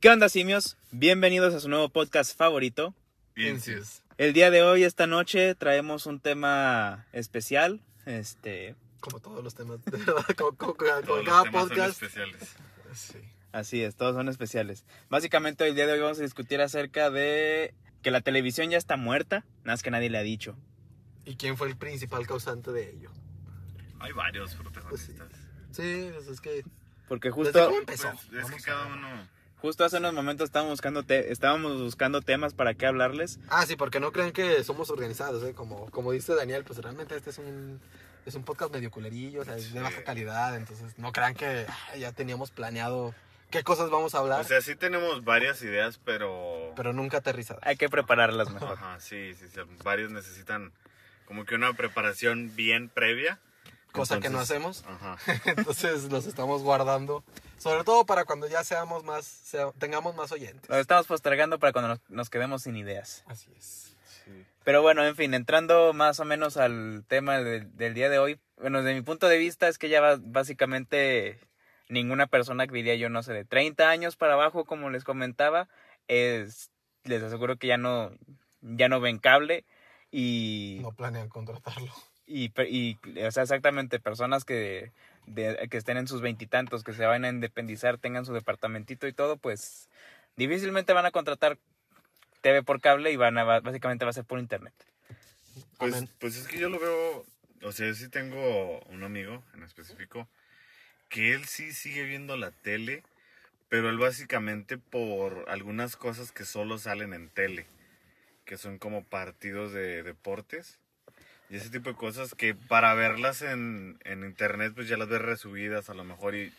¿Qué onda, simios? Bienvenidos a su nuevo podcast favorito. Incius. El día de hoy, esta noche, traemos un tema especial. Este, Como todos los temas, de verdad, como, como- como Todos los cada temas son podcast. especiales. Sí. así es, todos son especiales. Básicamente, el día de hoy vamos a discutir acerca de que la televisión ya está muerta, nada más que nadie le ha dicho. ¿Y quién fue el principal causante de ello? Hay varios Pues protagonistas. Sí, pues es que. Porque ¿Desde justo, cómo empezó? Pues, es Vamos que cada uno. Justo hace unos momentos estábamos buscando, te- estábamos buscando temas para qué hablarles. Ah, sí, porque no creen que somos organizados, ¿eh? Como, como dice Daniel, pues realmente este es un, es un podcast medio culerillo, o sea, es de baja calidad, entonces no crean que ah, ya teníamos planeado qué cosas vamos a hablar, O sea, sí tenemos varias ideas, pero. pero nunca aterrizadas. Hay que prepararlas mejor. Ajá, sí, sí, sí. Varios necesitan como que una preparación bien previa. Cosa que no Entonces, hacemos. Ajá. Entonces los estamos guardando. Sobre todo para cuando ya seamos más, sea- tengamos más oyentes. Lo estamos postergando para cuando nos, nos quedemos sin ideas. Así es. Sí. Pero bueno, en fin, entrando más o menos al tema del, del día de hoy. Bueno, desde mi punto de vista es que ya va- básicamente ninguna persona que diría yo, no sé, de 30 años para abajo, como les comentaba, es, les aseguro que ya no, ya no ven cable y, No planean contratarlo. y, y, o sea, exactamente, personas que, de- que estén en sus veintitantos, que se vayan a independizar, tengan su departamentito y todo, pues difícilmente van a contratar TV por cable y van a, básicamente va a ser por internet. Pues, Amén. pues es que yo lo veo. O sea, yo sí tengo un amigo en específico que él sí sigue viendo la tele, pero él básicamente por algunas cosas que solo salen en tele, que son como partidos de deportes y ese tipo de cosas que para verlas en, en internet pues ya las ves resubidas a lo mejor y,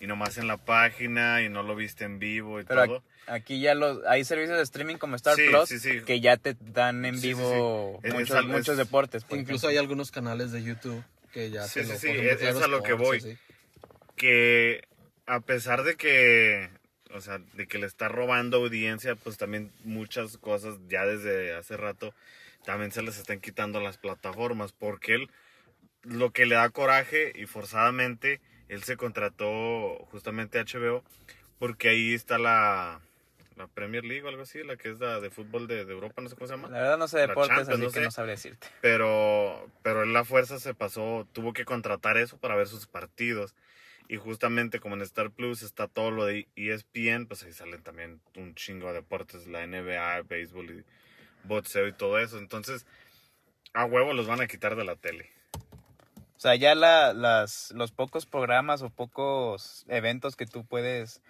y nomás en la página y no lo viste en vivo y Pero todo. Aquí ya los hay servicios de streaming como Star Sí, Plus sí, sí. que ya te dan en Sí, sí, vivo sí. Muchos, es- muchos es- deportes. por Incluso hay algunos canales de YouTube que ya Sí, te sí, lo sí, ponen es- es a lo que voy. sí, sí. que a pesar de que, o sea, de que le está robando audiencia, pues también muchas cosas ya desde hace rato también se les están quitando las plataformas, porque él lo que le da coraje y forzadamente él se contrató justamente a HBO porque ahí está la la Premier League o algo así, la que es la de fútbol de, de Europa, no sé cómo se llama. La verdad no sé deportes, así no que sé. no sabré decirte. Pero, pero él la fuerza se pasó, tuvo que contratar eso para ver sus partidos. Y justamente como en Star Plus está todo lo de ESPN, pues ahí salen también un chingo de deportes, la NBA, béisbol y boxeo y todo eso. Entonces, a huevo los van a quitar de la tele. O sea, ya la, las, los pocos programas o pocos eventos que tú puedes,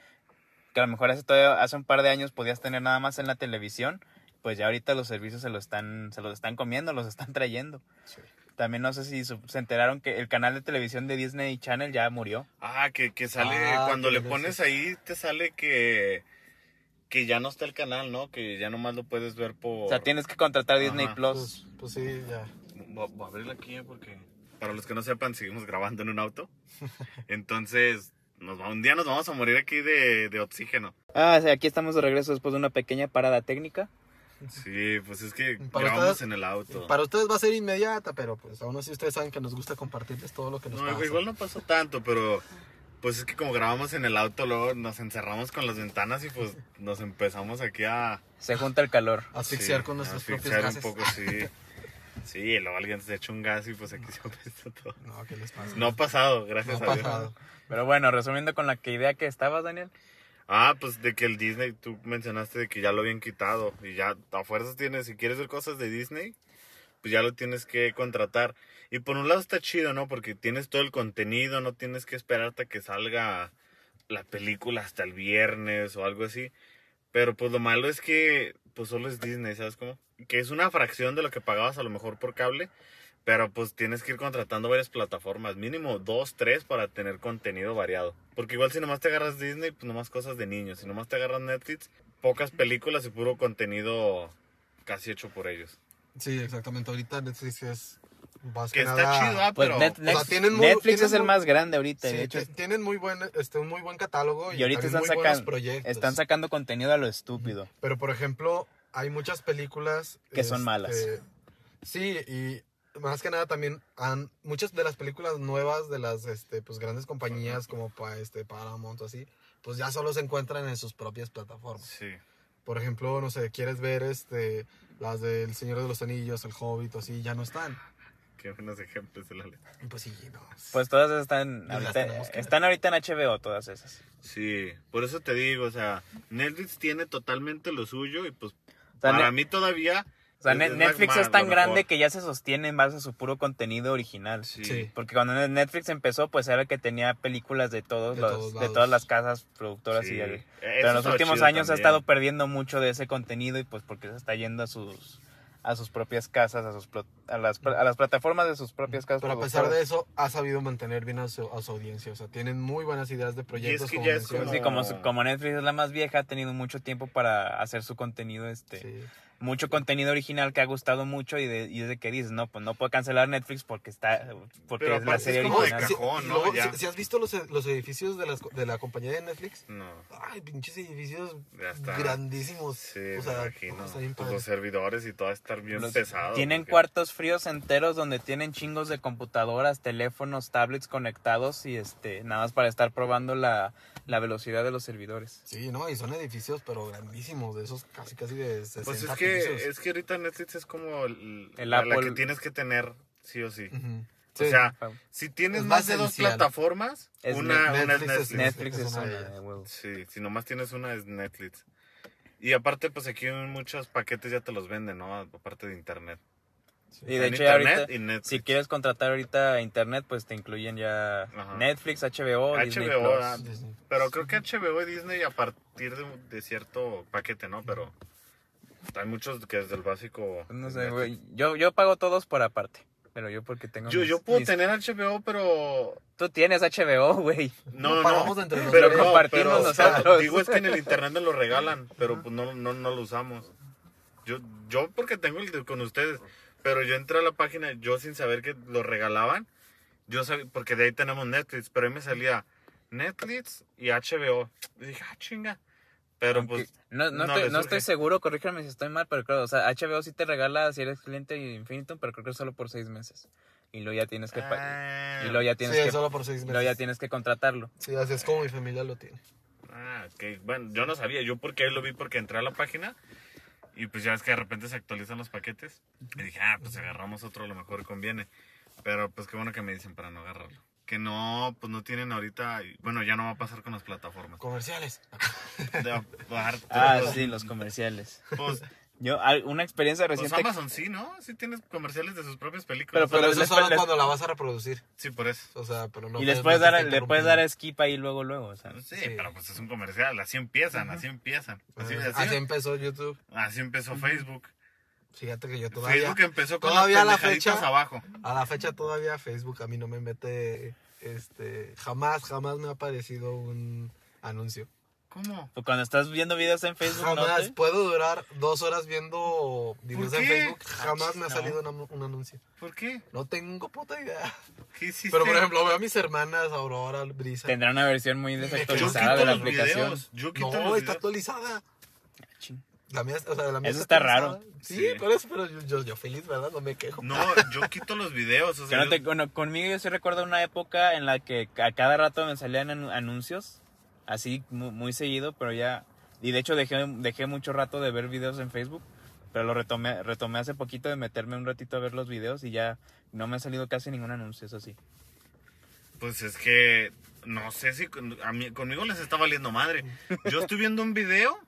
que a lo mejor hace, todavía- hace un par de años podías tener nada más en la televisión, pues ya ahorita los servicios se los están, se los están comiendo, los están trayendo. Sí. También no sé si su- se enteraron que el canal de televisión de Disney Channel ya murió. Ah, que, que sale, Ah, cuando que le pones ahí, te sale que, que ya no está el canal, ¿no? Que ya nomás lo puedes ver por... O sea, tienes que contratar Disney Ajá. Plus. Pues, pues sí, ya. Voy voy a abrirla aquí eh, porque para los que no sepan seguimos grabando en un auto. Entonces, nos va- un día nos vamos a morir aquí de, de oxígeno. Ah, sí, aquí estamos de regreso después de una pequeña parada técnica. Sí, pues es que Para grabamos ustedes- en el auto. Para ustedes va a ser inmediata, pero pues aún así ustedes saben que nos gusta compartirles todo lo que nos No, pasa. igual no pasó tanto, pero pues es que como grabamos en el auto, luego nos encerramos con las ventanas y pues nos empezamos aquí a Se junta el calor. Asfixiar sí, con nuestros propios asfixiar gases. un poco, sí. Sí, y luego alguien se echa un gas y pues aquí se apesta todo. No, ¿qué les pasa? No ha pasado, No gracias ha a Dios. pasado. Pero bueno, resumiendo con la que idea que estabas, Daniel. Ah, pues de que el Disney, tú mencionaste de que ya lo habían quitado y ya a fuerzas tienes, si quieres ver cosas de Disney, pues ya lo tienes que contratar. Y por un lado está chido, ¿no? Porque tienes todo el contenido, no tienes que esperarte a que salga la película hasta el viernes o algo así. Pero pues lo malo es que pues solo es Disney, ¿sabes cómo? Que es una fracción de lo que pagabas a lo mejor por cable, pero pues tienes que ir contratando varias plataformas, mínimo dos, tres para tener contenido variado. Porque igual si nomás te agarras Disney, pues nomás cosas de niños. Si nomás te agarras Netflix, pocas películas y puro contenido casi hecho por ellos. Sí, exactamente. Ahorita Netflix es más Que que está nada- chido, ah, Pues pero... Net- o sea, Nex- tienen muy- Netflix tienen es el muy- más grande ahorita. Sí, de hecho, tienen muy buen, este, un muy buen catálogo y, y ahorita están, muy proyectos. están sacando contenido a lo estúpido. Pero por ejemplo, hay muchas películas Que son este, malas. Sí, y más que nada también han muchas de las películas nuevas de las este pues grandes compañías como este Paramount o así pues ya solo se encuentran en sus propias plataformas. Sí. Por ejemplo, no sé, quieres ver este las del Señor de los Anillos, El Hobbit, así, ya no están. Qué buenos ejemplos de la ley. Pues sí, no. Pues todas están ahorita, están ahorita en HBO, todas esas. Sí, por eso te digo, o sea, Netflix tiene totalmente lo suyo y pues sea, para mí todavía... O sea, es- Netflix es tan grande que ya se sostiene en base a su puro contenido original. Sí. Sí. Porque cuando Netflix empezó, pues era el que tenía películas de todos De los, todos de todas las casas productoras Sí. y Eso pero en los últimos años ha estado perdiendo mucho de ese contenido y pues porque se está yendo a sus a sus propias casas, a sus a las a las plataformas de sus propias casas. Pero a pesar de eso, ha sabido mantener bien a su, a su audiencia. O sea, tienen muy buenas ideas de proyectos. que como ya es sí, como, su- como Netflix es la más vieja, ha tenido mucho tiempo para hacer su contenido, este, Sí. Mucho contenido original que ha gustado mucho y, de, y es de que dices, no, pues no puedo cancelar Netflix porque está, porque Pero es la serie es como de original. Sí, cajón, ¿no? luego, Ya. si, si has visto los, los edificios de, las, de la compañía de Netflix, No, ay, pinches edificios grandísimos. sí, o sea, me imagino. Pues los servidores y todo estar bien Los- pesado. Tienen porque- cuartos fríos enteros donde tienen chingos de computadoras, teléfonos, tablets conectados y este nada más para estar probando la, la velocidad de los servidores. Sí, no, y son edificios, pero grandísimos, de esos casi, casi de 60 Pues es que, es que ahorita Netflix es como el, El la, que tienes que tener sí o sí. O Sí. sea, Ah, si tienes Es más más de dos esencial. plataformas, Es una, Net- una es Netflix Netflix. Netflix es una una. Sí, si nomás tienes una es Netflix. Y aparte, pues aquí en muchos paquetes ya te los venden, ¿no? Aparte de internet. Y de En hecho ahorita, y Netflix. si quieres contratar ahorita internet, pues te incluyen ya Ajá. Netflix, HBO, Disney HBO, Plus. ah, Disney. Pero creo que HBO y Disney a partir de, de cierto paquete, ¿no? Pero hay muchos que desde el básico... No es sé, güey. Yo, yo pago todos por aparte. Pero yo porque tengo Yo, mis- yo puedo mis- tener HBO, pero... Tú tienes HBO, güey. No, no, pagamos no. entre pero no, Compartimos pero, o sea, nosotros. digo, es que en el internet me lo regalan, pero pues no, no, no lo usamos. Yo, yo porque tengo el de- con ustedes, pero yo entré a la página, yo sin saber que lo regalaban, yo sabía, porque de ahí tenemos Netflix, pero ahí me salía Netflix y HBO. Y dije, ah, chinga. Pero Aunque- pues, no, no, no estoy, no seguro, corrígeme si estoy mal, pero creo, o sea, HBO sí te regala si eres cliente de Infinitum, pero creo que es solo por seis meses. Y luego ya tienes que, ah, y luego ya tienes sí, que, solo por seis y meses. luego ya tienes que contratarlo. Sí, así es como mi familia lo tiene. ah, ok. Bueno, yo no sabía, yo porque ahí lo vi porque entré a la página y pues ya es que de repente se actualizan los paquetes. Y dije, ah, pues agarramos otro, a lo mejor conviene. Pero pues qué bueno que me dicen para no agarrarlo. Que no, pues no tienen ahorita, bueno, ya no va a pasar con las plataformas. Comerciales. De Ah, todos, sí, los comerciales. Pues, Yo, una experiencia pues reciente. Amazon sí, ¿no? Sí tienes comerciales de sus propias Pero, películas. Pero les- eso les- solo les- cuando la vas a reproducir. sí, por eso. O sea, pero no y les puedes- dar, le puedes dar skip ahí luego, luego. O sea, Sí, Sí. pero pues es un comercial, así empiezan, así empiezan. Así, así- Así empezó YouTube. así empezó Facebook. Fíjate que yo todavía. Facebook empezó con todavía a la fecha- abajo. A la fecha todavía Facebook a mí no me mete. Este. Jamás, jamás me ha aparecido un anuncio. ¿Cómo? pues cuando estás viendo videos en Facebook, ¿no? Jamás. te- Puedo durar dos horas viendo videos en? Facebook. Jamás me ha No. salido una- un anuncio. ¿Por qué? No tengo puta idea. ¿Qué hiciste? Pero por ejemplo, veo a mis hermanas, Aurora, Brisa. Tendrá una versión muy desactualizada de la aplicación. videos. Yo quito No, los está videos. actualizada. Ching. La mía, o sea, la mía Eso está raro. Sí, Sí. por eso, pero yo, yo, yo feliz, ¿verdad? No me quejo. No, yo quito los videos. O Que sea, no yo- te- bueno, conmigo yo sí recuerdo una época en la que a cada rato me salían anu- anuncios, así mu- muy, seguido, pero ya... Y de hecho dejé, dejé mucho rato de ver videos en Facebook, pero lo retomé, retomé hace poquito de meterme un ratito a ver los videos y ya no me ha salido casi ningún anuncio, eso sí. Pues es que no sé si con- a mí, conmigo les está valiendo madre. Yo estoy viendo un video,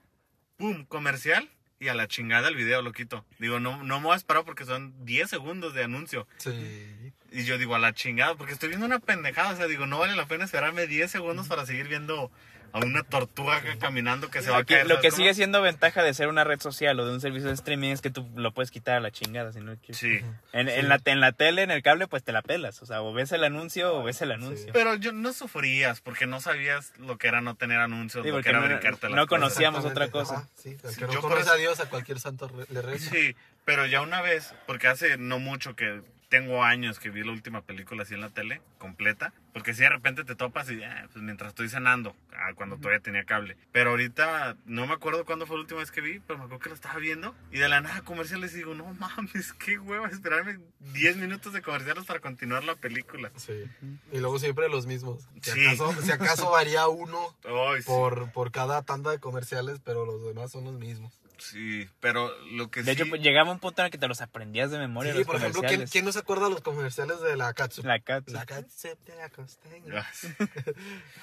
pum, comercial, y a la chingada el video lo quito. Digo, no, no me voy a esperar porque son 10 segundos de anuncio. Sí. Y yo digo, a la chingada, porque estoy viendo una pendejada. O sea, digo, no vale la pena esperarme 10 segundos para seguir viendo a una tortuga caminando que se va a caer. lo ¿sabes que cómo? sigue siendo ventaja de ser una red social o de un servicio de streaming es que tú lo puedes quitar a la chingada si no quieres. Sí. En, en la, en la tele, en el cable, pues te la pelas. O sea, o ves el anuncio o ves el anuncio. Pero yo no sufrías porque no sabías lo que era no tener anuncios, Sí, lo que era no- brincarte no conocíamos otra cosa. Ajá, sí, el Sí, que no yo conoce eso- a Dios, a cualquier santo le reza. Sí, pero ya una vez, porque hace no mucho que tengo años que vi la última película así en la tele, completa. Porque si de repente te topas y ah, pues mientras estoy cenando, ah, cuando todavía tenía cable. Pero ahorita no me acuerdo cuándo fue la última vez que vi, pero me acuerdo que lo estaba viendo. Y de la nada comerciales digo, no mames, qué hueva esperarme 10 minutos de comerciales para continuar la película. Sí. Y luego siempre los mismos. Si, Sí. acaso, si acaso varía uno sí. por, por cada tanda de comerciales, pero los demás son los mismos. Sí, pero lo que De sí... hecho, pues, llegaba un punto en el que te los aprendías de memoria. Sí, los por ejemplo, ¿quién, comerciales. quién no se acuerda de los comerciales de la Katsu? La cat. La Katsu de la costeña. Ah,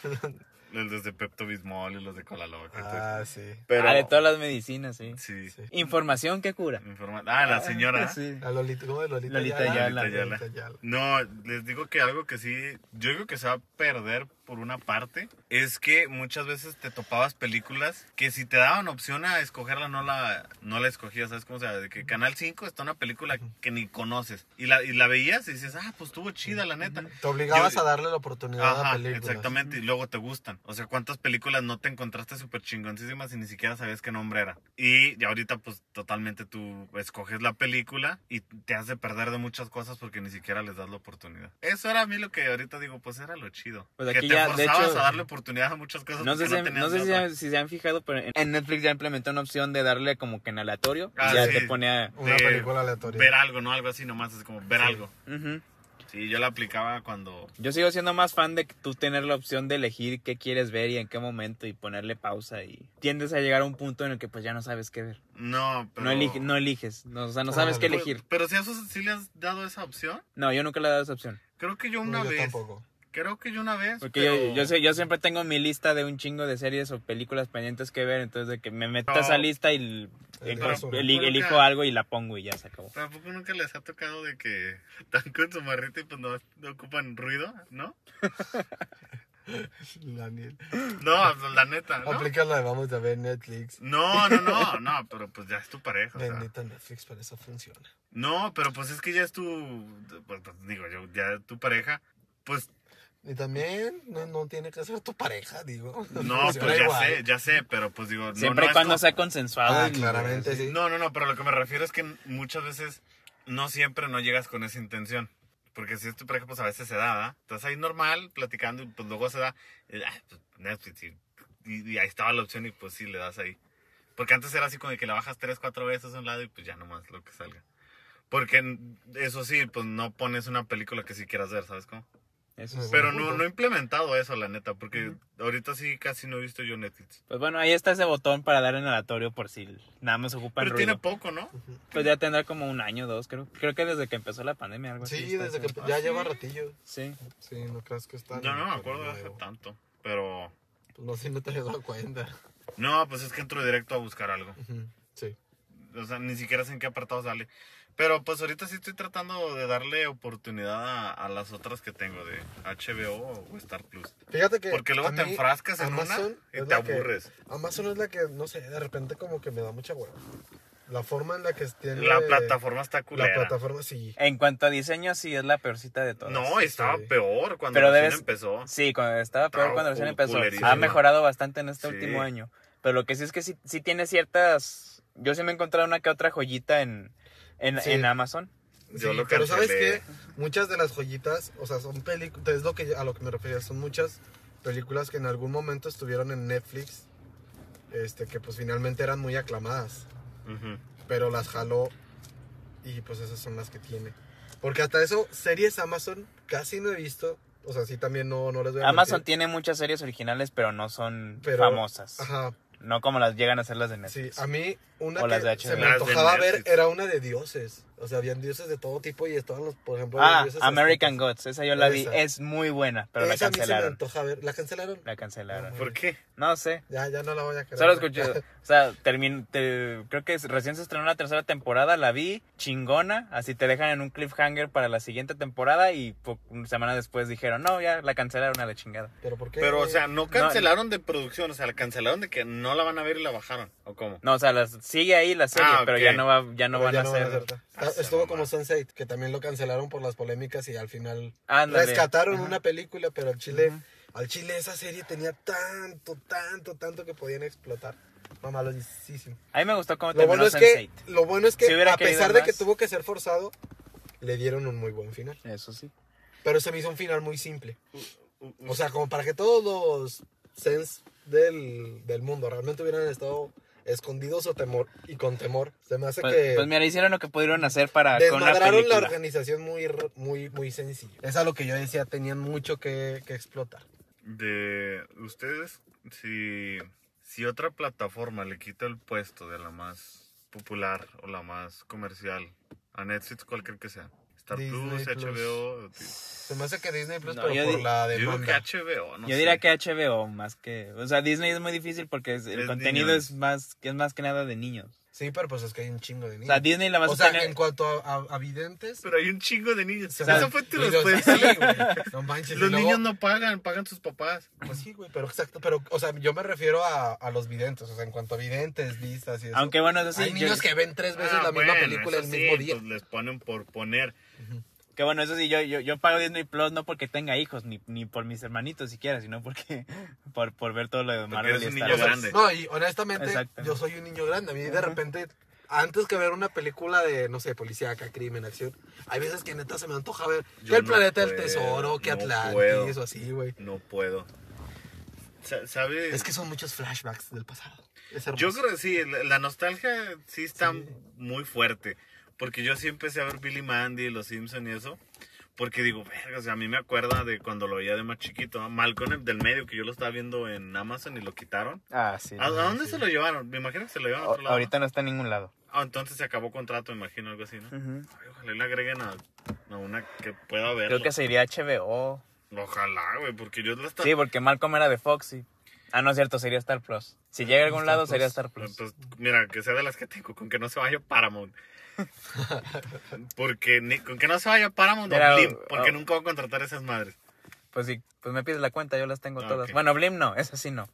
los de Pepto Bismol y los de Cola Loca. y todo eso. Ah, sí. pero... Ah, de todas las medicinas, sí. Sí. Sí. Información que cura. Informa- Ah, la señora. Sí. A Lolita, ¿cómo es Lolita? Ayala. Lolita Ayala. No, les digo que algo que sí, yo digo que se va a perder por una parte, es que muchas veces te topabas películas que si te daban opción a escogerla no la, no la escogías, ¿sabes cómo? O sea, de que Canal 5 está una película que ni conoces y la, y la veías y dices, ah, pues estuvo chida la neta. Te obligabas Yo- a darle la oportunidad a Ajá, películas. exactamente, y luego te gustan. O sea, ¿cuántas películas no te encontraste súper chingoncísimas y ni siquiera sabías qué nombre era? Y, y ahorita, pues, totalmente tú escoges la película y te hace perder de muchas cosas porque ni siquiera les das la oportunidad. Eso era a mí lo que ahorita digo, pues era lo chido. Pues que aquí te ya, de hecho- a darle oportunidad a muchas cosas No sé, si, no sé se- si se han fijado, pero en- en Netflix ya implementó una opción de darle como que en aleatorio. Ah, y ya sí. te ponía. Una película aleatoria. Ver algo, ¿no? Algo así nomás, es como ver Sí. algo. Ujú. Sí, yo la aplicaba cuando... Yo sigo siendo más fan de que tú tener la opción de elegir qué quieres ver y en qué momento y ponerle pausa y tiendes a llegar a un punto en el que pues ya no sabes qué ver. No, pero... No, elige- no eliges, no, o sea, no Ah, sabes qué pues, elegir. Pero si a eso sí le has dado esa opción, No, yo nunca le he dado esa opción. creo que yo No, una yo vez... tampoco. Creo que yo una vez. Porque pero- yo, yo, sé- yo siempre tengo mi lista de un chingo de series o películas pendientes que ver, entonces de que me meto a esa lista y El Pero elijo nunca- algo y la pongo y ya se acabó. Tampoco nunca les ha tocado de que están con su marrita y pues no, no ocupan ruido, ¿no? Daniel. No, pues, la neta, ¿no? Aplica la de vamos a ver Netflix. No, no, no, no, pero pues ya es tu pareja. o sea. Bendita Netflix, para eso funciona. No, pero pues es que ya es tu, pues, pues, digo yo, ya tu pareja, pues Y también no, no tiene que ser tu pareja, digo. no, pues ya igual. sé, ya sé, pero pues digo, no, Siempre no y es cuando como- sea consensuado. Ah, claramente sí. No, no, no, pero lo que me refiero es que muchas veces no siempre no llegas con esa intención. Porque si es tu pareja, pues a veces se da, ¿verdad? Estás ahí normal, platicando, y pues luego se da. y, ah, pues, Netflix, y, y- y ahí estaba la opción, y pues sí, le das ahí. Porque antes era así como de que le bajas tres, cuatro veces a un lado y pues ya nomás lo que salga. Porque eso sí, pues no pones una película que sí quieras ver, ¿sabes cómo? Eso Muy sí. Pero no, no he implementado eso, la neta, porque ahorita sí casi no he visto yo Netflix. Pues bueno, ahí está ese botón para dar en aleatorio por si nada más ocupa el Pero tiene ruido. poco, ¿no? Pues ya tendrá como un año, dos, creo. Creo que desde que empezó la pandemia, algo así. Sí, está desde que Ah, ya ¿sí? lleva ratillo. Sí. Sí, no creas que está. Yo no me acuerdo de hace tanto. Pero Pues no, si no te habías dado cuenta. no, pues es que entro directo a buscar algo. Sí. O sea, ni siquiera sé en qué apartado sale. Pero pues ahorita sí estoy tratando de darle oportunidad a, a las otras que tengo de HBO o Star Plus. Fíjate que. Porque luego a te mí enfrascas en Amazon una y te la que- aburres. Amazon es la que, no sé, de repente como que me da mucha hueva. La forma en la que tiene. La plataforma está La culera. plataforma, sí. En cuanto a diseño, sí es la peorcita de todas. No, estaba Sí. peor cuando Pero recién debes- empezó. Sí, cuando estaba peor Estaba cuando recién empezó. Ha mejorado bastante en este Sí. último año. Pero lo que sí es que sí, sí tiene ciertas... Yo sí me he encontrado una que otra joyita en, en, Sí. en Amazon. Yo Sí, lo pero sabes que muchas de las joyitas, o sea, son películas, es lo que a lo que me refería, son muchas películas que en algún momento estuvieron en Netflix, este, que pues finalmente eran muy aclamadas, Ujú. pero las jaló y pues esas son las que tiene. Porque hasta eso, series Amazon casi no he visto, o sea, sí también no, no les voy a Amazon mentir, tiene muchas series originales, pero no son pero- famosas. Ajá, No como las llegan a ser las de sí, Netflix. a mí una O las de que se me antojaba ver era una de dioses, o sea, habían dioses de todo tipo y estaban los, por ejemplo, ah, los dioses American. Gods. Esa yo la vi. Esa. Es muy buena, pero la Esa a mí se me cancelaron. antoja ver, ¿la cancelaron? La cancelaron. ¿Por qué? No sé. Ya, ya no la voy a querer. Solo escuché, o sea, termin, te- creo que recién se estrenó la tercera temporada, la vi, chingona, así te dejan en un cliffhanger para la siguiente temporada y po- una semana después dijeron, no, ya la cancelaron a la chingada. ¿Pero por qué? Pero, o sea, no cancelaron de producción, o sea, la cancelaron de que no la van a ver y la bajaron, ¿o cómo? No, o sea, las, sigue ahí la serie, Ah, pero ya no va, ya no Pero van ya a no hacer. van a Ah, esa Estuvo mamá. como Sunset, que también lo cancelaron por las polémicas y al final Ándale. rescataron una película, pero al Chile, al Chile esa serie tenía tanto, tanto, tanto que podían explotar. Mamalosísimo. A mí me gustó cómo Lo bueno terminó es que, Sense8. lo bueno es que Si a pesar de más. que tuvo que ser forzado, le dieron un muy buen final. Eso sí. Pero se me hizo un final muy simple. O sea, como para que todos los sens del, del mundo realmente hubieran estado escondidos o temor y con temor. Se me hace Pues, que pues mira, hicieron lo que pudieron hacer para desmadraron la organización muy, muy, muy sencillo. Es a lo que yo decía, tenían mucho que, que explotar. De ustedes, si, si otra plataforma le quita el puesto de la más popular o la más comercial a Netflix, cualquier que sea, Star Disney Plus, Plus. HBO, Se me hace que Disney Plus, No, pero yo por di- la yo digo que. HBO, no Yo sé. diría que HBO más que, o sea, Disney es muy difícil porque es- el Es contenido niños. es más que es más que nada de niños. Sí, pero pues es que hay un chingo de O niños. sea, Disney la vas O a sea, tener en cuanto a, a- a videntes... Pero hay un chingo de niños. se sea, Esa fue tu respuesta. sí, güey, no manches, Los luego- niños no pagan, pagan sus papás. Pues sí, güey, pero exacto, pero, o sea, yo me refiero a, a los videntes, o sea, en cuanto a videntes, vistas y eso. Aunque bueno, eso sí, hay yo- niños que ven tres veces Ah, la misma bueno, película el mismo día. pues les ponen por poner. Que bueno, eso sí, yo, yo, yo pago Disney Plus no porque tenga hijos, ni, ni por mis hermanitos siquiera, sino porque por, por ver todo lo de Marvel eres y un Star niño grande. no, y honestamente, yo soy un niño grande. A mí de repente, antes que ver una película de, no sé, policíaca, crimen, acción, hay veces que neta se me antoja ver Yo que el no planeta del tesoro, que no Atlantis puedo. o así, güey. No puedo. Sa- ¿Sabes? Es que son muchos flashbacks del pasado. Es. Yo creo que sí, la, la nostalgia sí está Sí. muy fuerte. Porque yo sí empecé a ver Billy Mandy, Los Simpson y eso. Porque digo, verga, o sea, a mí me acuerda de cuando lo veía de más chiquito. ¿no? Malcolm el del medio, que yo lo estaba viendo en Amazon y lo quitaron. Ah, sí. ¿A, a dónde sí. se lo llevaron? Me imagino que se lo llevaron a otro lado. ahorita no está en ningún lado. Ah, entonces se acabó contrato, me imagino, algo así, ¿no? Ujú. Ay, ojalá le agreguen a, a una que pueda verlo. Creo que sería HBO. Ojalá, güey, porque yo la estaba... Sí, porque Malcolm era de Fox y... Ah, no es cierto, sería Star Plus. Si llega a algún Star lado, Plus. sería Star Plus. Pues mira, que sea de las que tengo, con que no se vaya Paramount. porque ni, con que no se vaya Paramount Mira, o Blim, porque oh. nunca voy a contratar esas madres. Pues sí, pues me pides la cuenta, yo las tengo Ah, todas. Bueno, Blim no, esa sí no.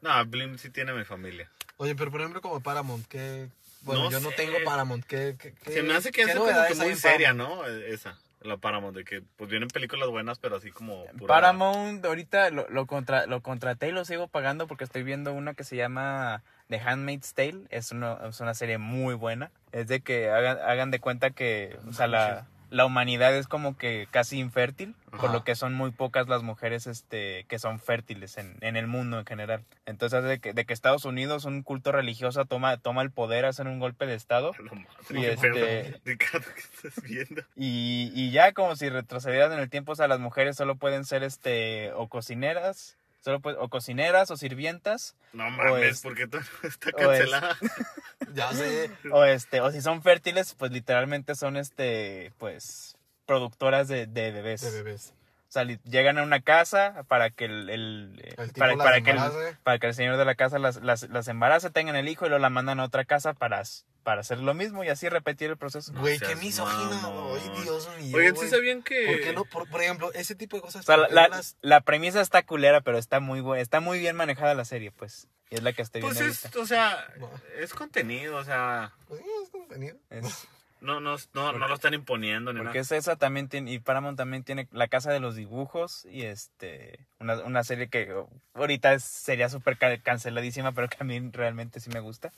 No, Blim sí tiene mi familia. Oye, pero por ejemplo, como Paramount, que. Bueno, No yo no sé. tengo Paramount. ¿qué, qué, qué- Se me hace que es como que muy seria, Paramount? ¿no? Eh, Esa, la Paramount, de que pues vienen películas buenas, pero así como... pura- Paramount ahorita lo, lo, contra, lo contraté y lo sigo pagando porque estoy viendo una que se llama The Handmaid's Tale. Es una, es una serie muy buena. Es de que hagan, hagan de cuenta que o sea, la, la humanidad es como que casi infértil, por Ajá. lo que son muy pocas las mujeres este, que son fértiles en, en el mundo en general. Entonces, de que, de que Estados Unidos, un culto religioso, toma, toma el poder, hacen un golpe de Estado. Y este-. Ricardo, ¿qué estás viendo? Y, y ya como si retrocedieran en el tiempo, o sea, las mujeres solo pueden ser este o cocineras, solo pu- o cocineras o sirvientas, No mames, es- porque todo está es- cancelada. Ya sé. o este, o si son fértiles, pues literalmente son este, pues, productoras de, de bebés. De bebés. Sea, llegan a una casa para que el, el, eh, El para, que el, para que el señor de la casa las, las, las embarace, tengan el hijo y luego la mandan a otra casa para, para hacer lo mismo y así repetir el proceso. Güey, qué misógino. Ay, Dios mío. Oigan, ¿sí sabían que...? ¿Por qué no? Por, por ejemplo, ese tipo de cosas. O sea, ¿por la, la, las- la premisa está culera, pero está muy buena, está muy bien manejada la serie, pues. Y es la que estoy Pues viendo es, ahorita. o sea, No. es contenido, o sea, Pues sí, es contenido. Es- no, no, no, no lo están imponiendo ni porque nada. es esa también tiene, y Paramount también tiene La Casa de los Dibujos y este, una, una serie que oh, ahorita sería súper ca- canceladísima, pero que a mí realmente sí me gusta.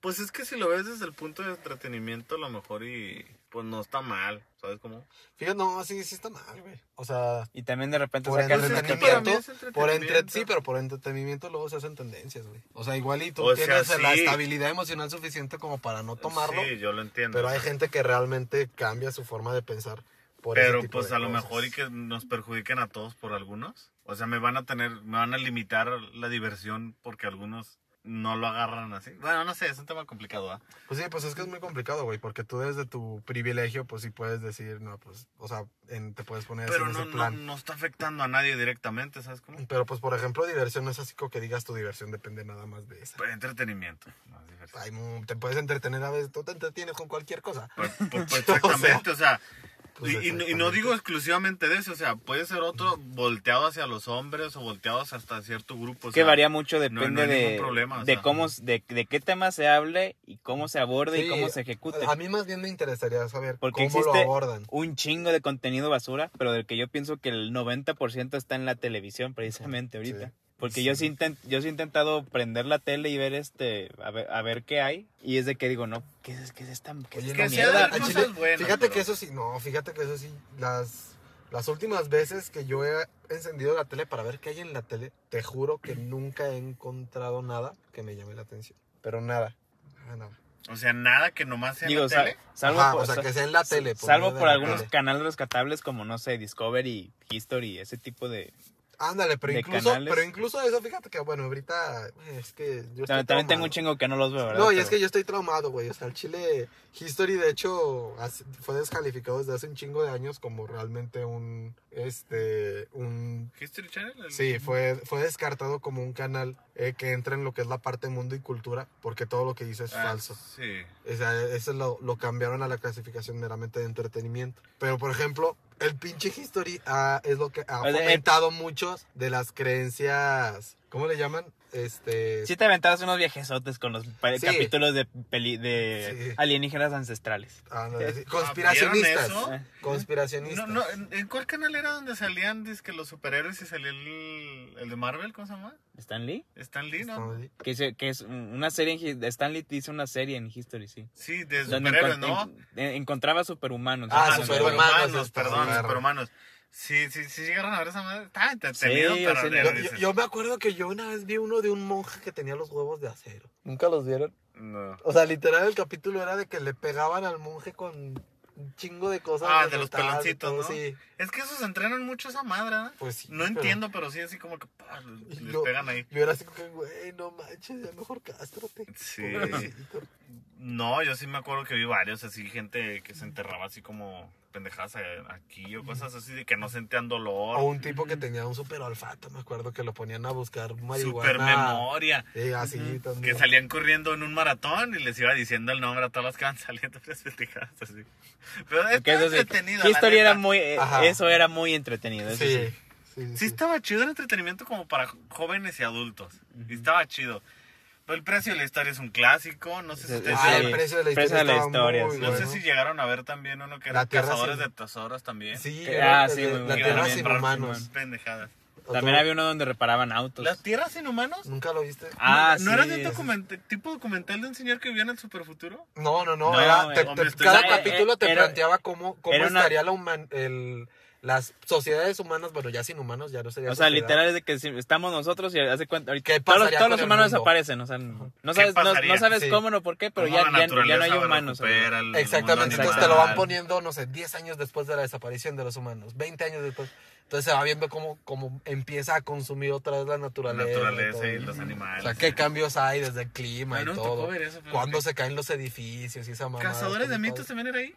Pues es que si lo ves desde el punto de entretenimiento, a lo mejor y pues no está mal, ¿sabes cómo? Fíjate, no, sí, sí está mal, güey. O sea, Y también de repente por sacan entretenimiento. es Por entre, sí, pero por entretenimiento luego se hacen tendencias, güey. O sea, igual y tú O sea, tienes la estabilidad emocional suficiente como para no tomarlo. Sí, yo lo entiendo. Pero hay gente que realmente cambia su forma de pensar por ese Pero tipo pues de a lo mejor y que nos perjudiquen a todos por algunos. O sea, me van a tener, me van a limitar la diversión porque algunos no lo agarran así. Bueno, no sé, es un tema complicado, ¿ah? Pues sí, pues es que es muy complicado, güey, porque tú desde tu privilegio, pues sí puedes decir, no, pues, o sea, en- te puedes poner así Pero en no, ese no, no está afectando a nadie directamente, ¿sabes cómo? Pero pues, por ejemplo, diversión no es así como que digas tu diversión depende nada más de esa. Pues, entretenimiento. no es diversión. Mu- te puedes entretener a veces, tú te entretienes con cualquier cosa. Pues, pues, pues, exactamente, o sea, y no- y no digo exclusivamente de eso, o sea, puede ser otro volteado hacia los hombres o volteados hasta cierto grupo. o que varía mucho, depende no de, problema, o de sea. cómo, de, de qué tema se hable y cómo se aborde y cómo se ejecute. A mí más bien me interesaría saber Porque cómo lo existe abordan. un chingo de contenido basura, pero del que yo pienso que el 90% está en la televisión precisamente ahorita. Sí. Porque yo sí intent, yo sí he intentado prender la tele y ver este, a ver, a ver qué hay. Y es de que digo, no, ¿qué es, qué es esta, qué es que mierda? chile, buenas, fíjate pero- que eso sí, no, fíjate que eso sí, las, las últimas veces que yo he encendido la tele para ver qué hay en la tele, te juro que nunca he encontrado nada que me llame la atención. Pero nada, nada, nada. O sea, nada que nomás sea en Digo, la sa- tele. salvo Ajá, por, o sea, que sea en la tele. por salvo por la algunos tele. canales rescatables como, no sé, Discovery, History, ese tipo de... Ándale, pero de incluso, canales. pero incluso eso, fíjate que, bueno, ahorita es que yo estoy También, también tengo traumado. un chingo que no los veo, ¿verdad? No, y es Pero- que yo estoy traumado, güey. O sea, el Chile History, de hecho, fue descalificado desde hace un chingo de años como realmente un, este, un... History Channel. el- Sí, fue, fue descartado como un canal eh, que entra en lo que es la parte mundo y cultura, porque todo lo que dice es Ah, falso. Sí. O sea, eso lo, lo cambiaron a la clasificación meramente de entretenimiento. Pero, por ejemplo, el pinche History ah, es lo que ha sea, el- fomentado muchos de las creencias... ¿Cómo le llaman? Este... Sí te aventabas unos viajesotes con los Sí. capítulos de, peli, de Sí. alienígenas ancestrales. sí, ¿vieron Conspiracionistas. eso? Eh. Conspiracionistas. No, no, ¿en, cuál canal era donde salían que los superhéroes y salía el, el de Marvel? ¿Cómo se llama? ¿Stan Lee? Stan Lee, ¿no? Ahí. Que, es- que es una serie en Stan Lee hizo una serie en History, sí. Sí, de superhéroes, ¿no? en- en- encontraba superhumanos. Ah, Ah, superhumanos, superhumanos, perdón, superhumanos. Sí, sí, sí llegaron a ver esa madre. Estaba entretenido, Sí, pero sí, de- Yo, Pero yo- yo me acuerdo que yo una vez vi uno de un monje que tenía los huevos de acero. ¿Nunca los vieron? No. O sea, literal el capítulo era de que le pegaban al monje con un chingo de cosas. Ah, de los peloncitos, todo, ¿no? Sí, Es que esos entrenan mucho esa madre, ¿eh? pues sí. No pero- entiendo, pero sí, así como que pa, les, Y les yo- pegan ahí. Yo era así como que, güey, no manches, ya mejor cástrate. Sí. Pobrecito. No, yo sí me acuerdo que vi varios así, gente que se enterraba así como pendejadas eh, aquí o cosas así de que no sentían dolor. O un tipo que tenía un super olfato, me acuerdo que lo ponían a buscar marihuana. Super memoria. Sí, así Que también. salían corriendo en un maratón y les iba diciendo el nombre a todas las que iban saliendo puras pendejadas así. Pero estaba eso sí, entretenido. la History era muy, eh, Ajá. eso era muy entretenido. eso Sí, sí. sí, sí. Sí estaba chido el entretenimiento como para jóvenes y adultos. Y estaba chido. El precio de la historia es un clásico. No sé si ustedes... Ah, el precio de la Precio historia, de la estaba historia, muy sí. No sé si llegaron a ver también uno que era Cazadores sin- de Tesoros también. Sí, era ah, el sí, de- muy la tierra sin humanos. Pendejadas. También había uno donde reparaban autos. ¿La Tierra sin humanos? ¿Nunca lo viste? Ah, ¿No, ¿no sí. era de un ese- document- tipo documental de un señor que vivía en el superfuturo? No, no, no. No, era, te- eh, te- hombre, estoy- cada eh, capítulo te era- planteaba cómo, cómo era una- estaría la human, el, las sociedades humanas, bueno, ya sin humanos, ya no sería O sea, sociedad. literal es de que si estamos nosotros y hace cuenta ahorita ¿Qué todos, los- todos humanos desaparecen, o sea, no ¿Qué sabes, no, sabes Sí. cómo no por qué, pero ya, ya, ya no naturaleza hay humanos. el Exactamente, entonces te lo van poniendo, no sé, 10 años después de la desaparición de los humanos, 20 años después. Entonces se va viendo cómo, cómo empieza a consumir otra vez la La naturaleza. naturaleza y todo. los animales. O sea, qué cambios hay desde el clima y todo. eso, Cuando se caen los edificios y esa mamá. ¿Cazadores de mitos también era ahí?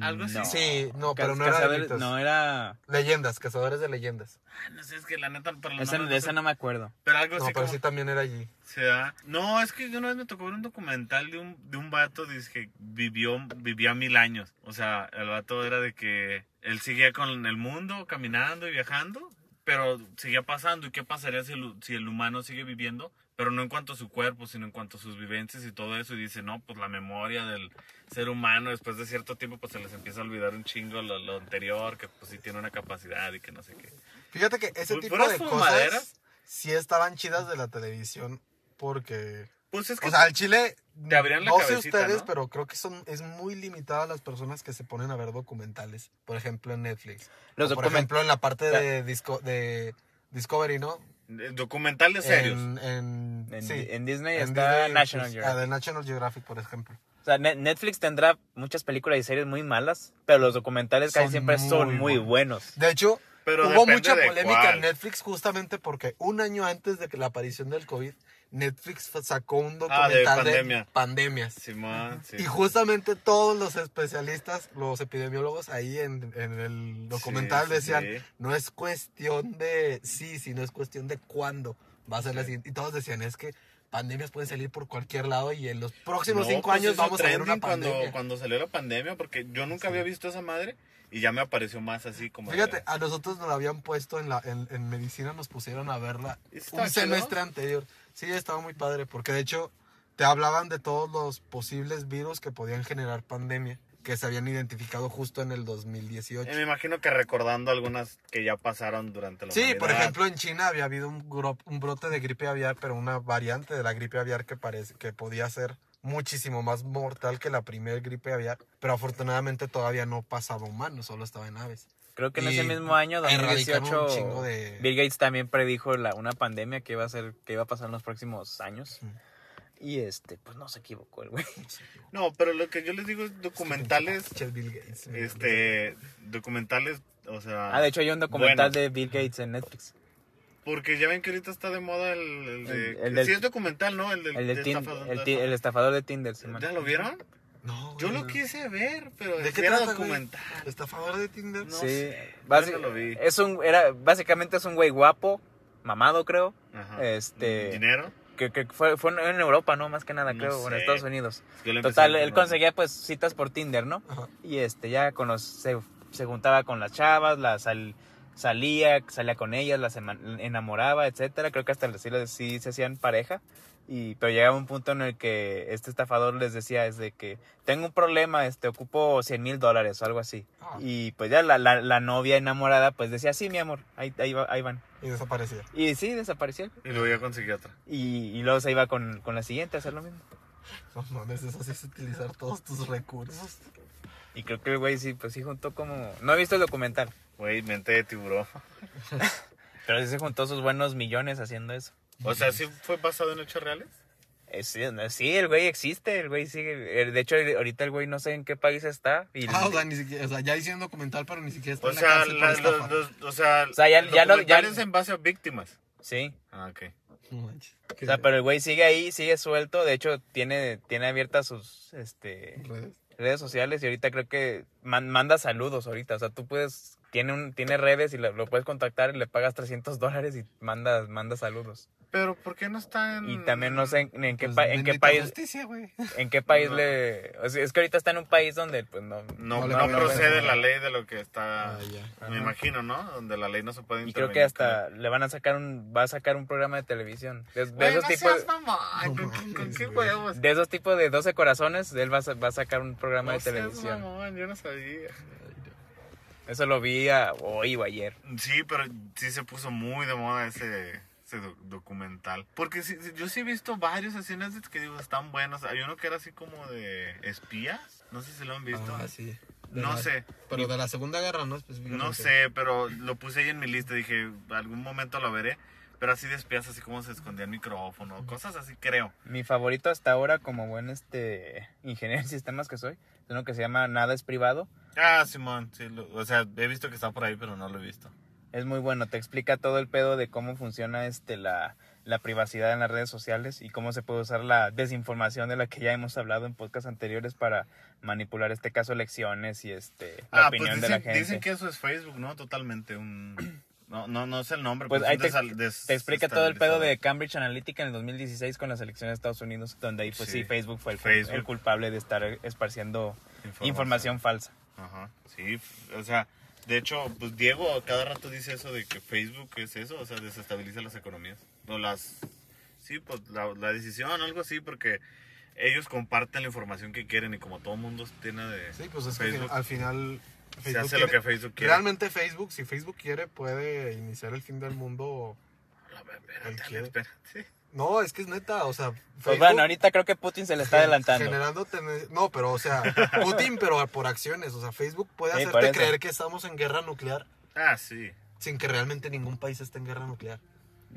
Algo así. No. Sí, no, pero no era de mitos. No, era... Leyendas, cazadores de leyendas. Ah, no sé, es que la neta, pero los Esa, nombres de no esa sé. no me acuerdo. Pero algo No, así pero como... sí también era allí. se da- No, es que yo una vez me tocó ver un documental de un, de un vato dice, que vivió, vivía mil años. O sea, el vato era de que él seguía con el mundo, caminando y viajando, pero seguía pasando. ¿Y qué pasaría si el, si el humano sigue viviendo? Pero no en cuanto a su cuerpo, sino en cuanto a sus vivencias y todo eso. Y dice, no, pues la memoria del ser humano después de cierto tiempo, pues se les empieza a olvidar un chingo lo, lo anterior, que pues sí tiene una capacidad y que no sé qué. Fíjate que ese tipo puras de fumaderas. cosas sí estaban chidas de la televisión porque... Pues es que... O sea, el Chile, Te abrían la no sé ustedes, ¿no? pero creo que son es muy limitada las personas que se ponen a ver documentales. Por ejemplo, en Netflix. Los O, por ejemplo, en la parte de, disco, de Discovery, ¿no? Documentales serios. En, en, En, sí, en Disney en está Disney, National pues, Geographic. ah, de National Geographic, por ejemplo. O sea, Ne- Netflix tendrá muchas películas y series muy malas, pero los documentales casi Son siempre son muy muy buenos. buenos. De hecho, Pero hubo mucha polémica cuál. en Netflix justamente porque un año antes de que la aparición del COVID, Netflix sacó un Ah, de documental de, pandemia. pandemias. Simón, sí. Y justamente todos los especialistas, los epidemiólogos ahí en, en el documental Sí, decían, no es cuestión de sí, sino es cuestión de cuándo va a ser la siguiente. Y todos decían, es que pandemias pueden salir por cualquier lado y en los próximos No, cinco pues años vamos a ver una cuando, pandemia. cuando salió la pandemia, porque yo nunca había visto esa madre y ya me apareció más así como. de- Fíjate, a nosotros nos la habían puesto en, la, en, en medicina, nos pusieron a verla ¿Está un semestre anterior. Sí, estaba muy padre, porque de hecho te hablaban de todos los posibles virus que podían generar pandemia. que se habían identificado justo en el 2018. Y me imagino que recordando algunas que ya pasaron durante la Sí, por humanidad. ejemplo, en China había habido un, un brote de gripe aviar, pero una variante de la gripe aviar que parece que podía ser muchísimo más mortal que la primera gripe aviar, pero afortunadamente todavía no pasaba a humanos, solo estaba en aves. Creo que en ese mismo año, erradicaron 2018, un chingo de- Bill Gates también predijo la, una pandemia que iba a ser, que iba a pasar en los próximos años. Y este, pues no se equivocó el güey. No, pero lo que yo les digo es documentales, Bill Gates. este, documentales, o sea... Ah, de hecho hay un documental de Bill Gates en Netflix. Porque ya ven que ahorita está de moda el, el de... El- el del- sí, es documental, ¿no? El del, de estafador- el, estafador de Tinder, sí, man. ¿Ya lo vieron? No, Yo güey, lo no. quise ver, pero ¿De qué era trata, güey? documental. ¿Estafador de Tinder? No sí, sé, basi- yo no lo vi. es un, era, básicamente es un güey guapo, mamado creo, Ajá. este- ¿Dinero? que, que fue, fue en Europa, ¿no? Más que nada, No creo, o en sé. Estados Unidos. Total, él conseguía pues citas por Tinder, ¿no? Ajá. Y este, ya cono- se, se juntaba con las chavas, las sal- salía, salía con ellas, las enamoraba, etcétera. Creo que hasta sí, sí se hacían pareja. Y, pero llegaba un punto en el que este estafador les decía es de que tengo un problema, este, ocupo 100 mil dólares o algo así. Ah. Y pues ya la, la, la novia enamorada pues decía, sí, mi amor, ahí, ahí, va- ahí van. Y desaparecía. Y sí, desapareció. Y luego ya conseguí otra. Y, y luego se iba con, con la siguiente a hacer lo mismo. No mames, eso sí es utilizar todos tus recursos. Y creo que el güey sí, pues sí juntó como... No he visto el documental, Güey, mente de tiburón. pero sí se juntó sus buenos millones haciendo eso. O sea, ¿sí fue basado en hechos reales? Eh, Sí, no, sí, el güey existe, el güey sigue. eh, De hecho, ahorita el güey no sé en qué país está. Y, Ah, o sea, ni siquiera, o sea, ya hicieron documental, pero ni siquiera está O en la sea, la- los, los- o sea, O sea, ya- ya ya- documentales en base a víctimas. sí. Ah, ok. No manches. O sea, pero el güey sigue ahí, sigue suelto. De hecho, tiene, tiene abiertas sus este, Redes. redes sociales y ahorita creo que man- manda saludos ahorita. O sea, tú puedes, tiene, un, tiene redes y lo, lo puedes contactar y le pagas 300 dólares y manda, manda saludos. Pero, ¿por qué no está en...? Y también no sé en, en qué, Pues, pa- en qué país, justicia, en qué país No. le... o sea, es que ahorita está en un país donde pues no... No, procede la ley de lo que está... Ah. Me Ajá. imagino, ¿no? Donde la ley no se puede Y creo intervenir. que hasta le van a sacar un, va a sacar un programa de televisión. De, de Güey, esos no tipos, seas mamón. ¿Con, No con- qué huevos? de esos tipos de 12 corazones, él va a, sa- va a sacar un programa No de seas televisión. mamón, yo no sabía. Eso lo vi a- hoy o ayer. Sí, pero sí se puso muy de moda ese, ese do- documental. Porque sí, yo sí he visto varios así Netflix que digo, están buenos. Hay uno que era así como de espías. No sé si lo han visto. Ah, sí. De no la- sé, Pero de la Segunda Guerra, ¿no? No sé, pero lo puse ahí en mi lista. Dije, algún momento lo veré. Pero así de espías, así como se escondía el micrófono. Cosas así, creo. Mi favorito hasta ahora, como buen este ingeniero en sistemas que soy, es uno que se llama Nada es privado. Ah, Simón, sí. lo- o sea, he visto que está por ahí, pero no lo he visto. Es muy bueno, te explica todo el pedo de cómo funciona este la, la privacidad en las redes sociales y cómo se puede usar la desinformación de la que ya hemos hablado en podcasts anteriores para manipular este caso elecciones y este la ah, opinión pues de la dicen, gente. dicen que eso es Facebook, ¿no? Totalmente un... No, no, no sé el nombre. Pues pero ahí es te, te explica todo el pedo de. Cambridge Analytica en el 2016 con las elecciones de Estados Unidos, donde ahí pues sí, Sí. Facebook fue el, Facebook. el culpable de estar esparciendo información, falsa. Ajá, sí, o sea, de hecho, pues Diego cada rato dice eso de que Facebook es eso, o sea, desestabiliza las economías. O las, sí, pues la, la decisión, algo así, porque ellos comparten la información que quieren y como todo mundo tiene de Sí, pues es que Facebook, al final. se Facebook hace lo quiere- que Facebook quiere. Realmente Facebook, si Facebook quiere, puede iniciar el fin del mundo. Ver, espérate, espérate. No, es que es neta, o sea. Pues bueno, ahorita creo que Putin se le está adelantando. Generando No, pero o sea, Putin, pero por acciones. O sea, Facebook puede Sí, hacerte creer que estamos en guerra nuclear Ah, sí. sin que realmente ningún país esté en guerra nuclear.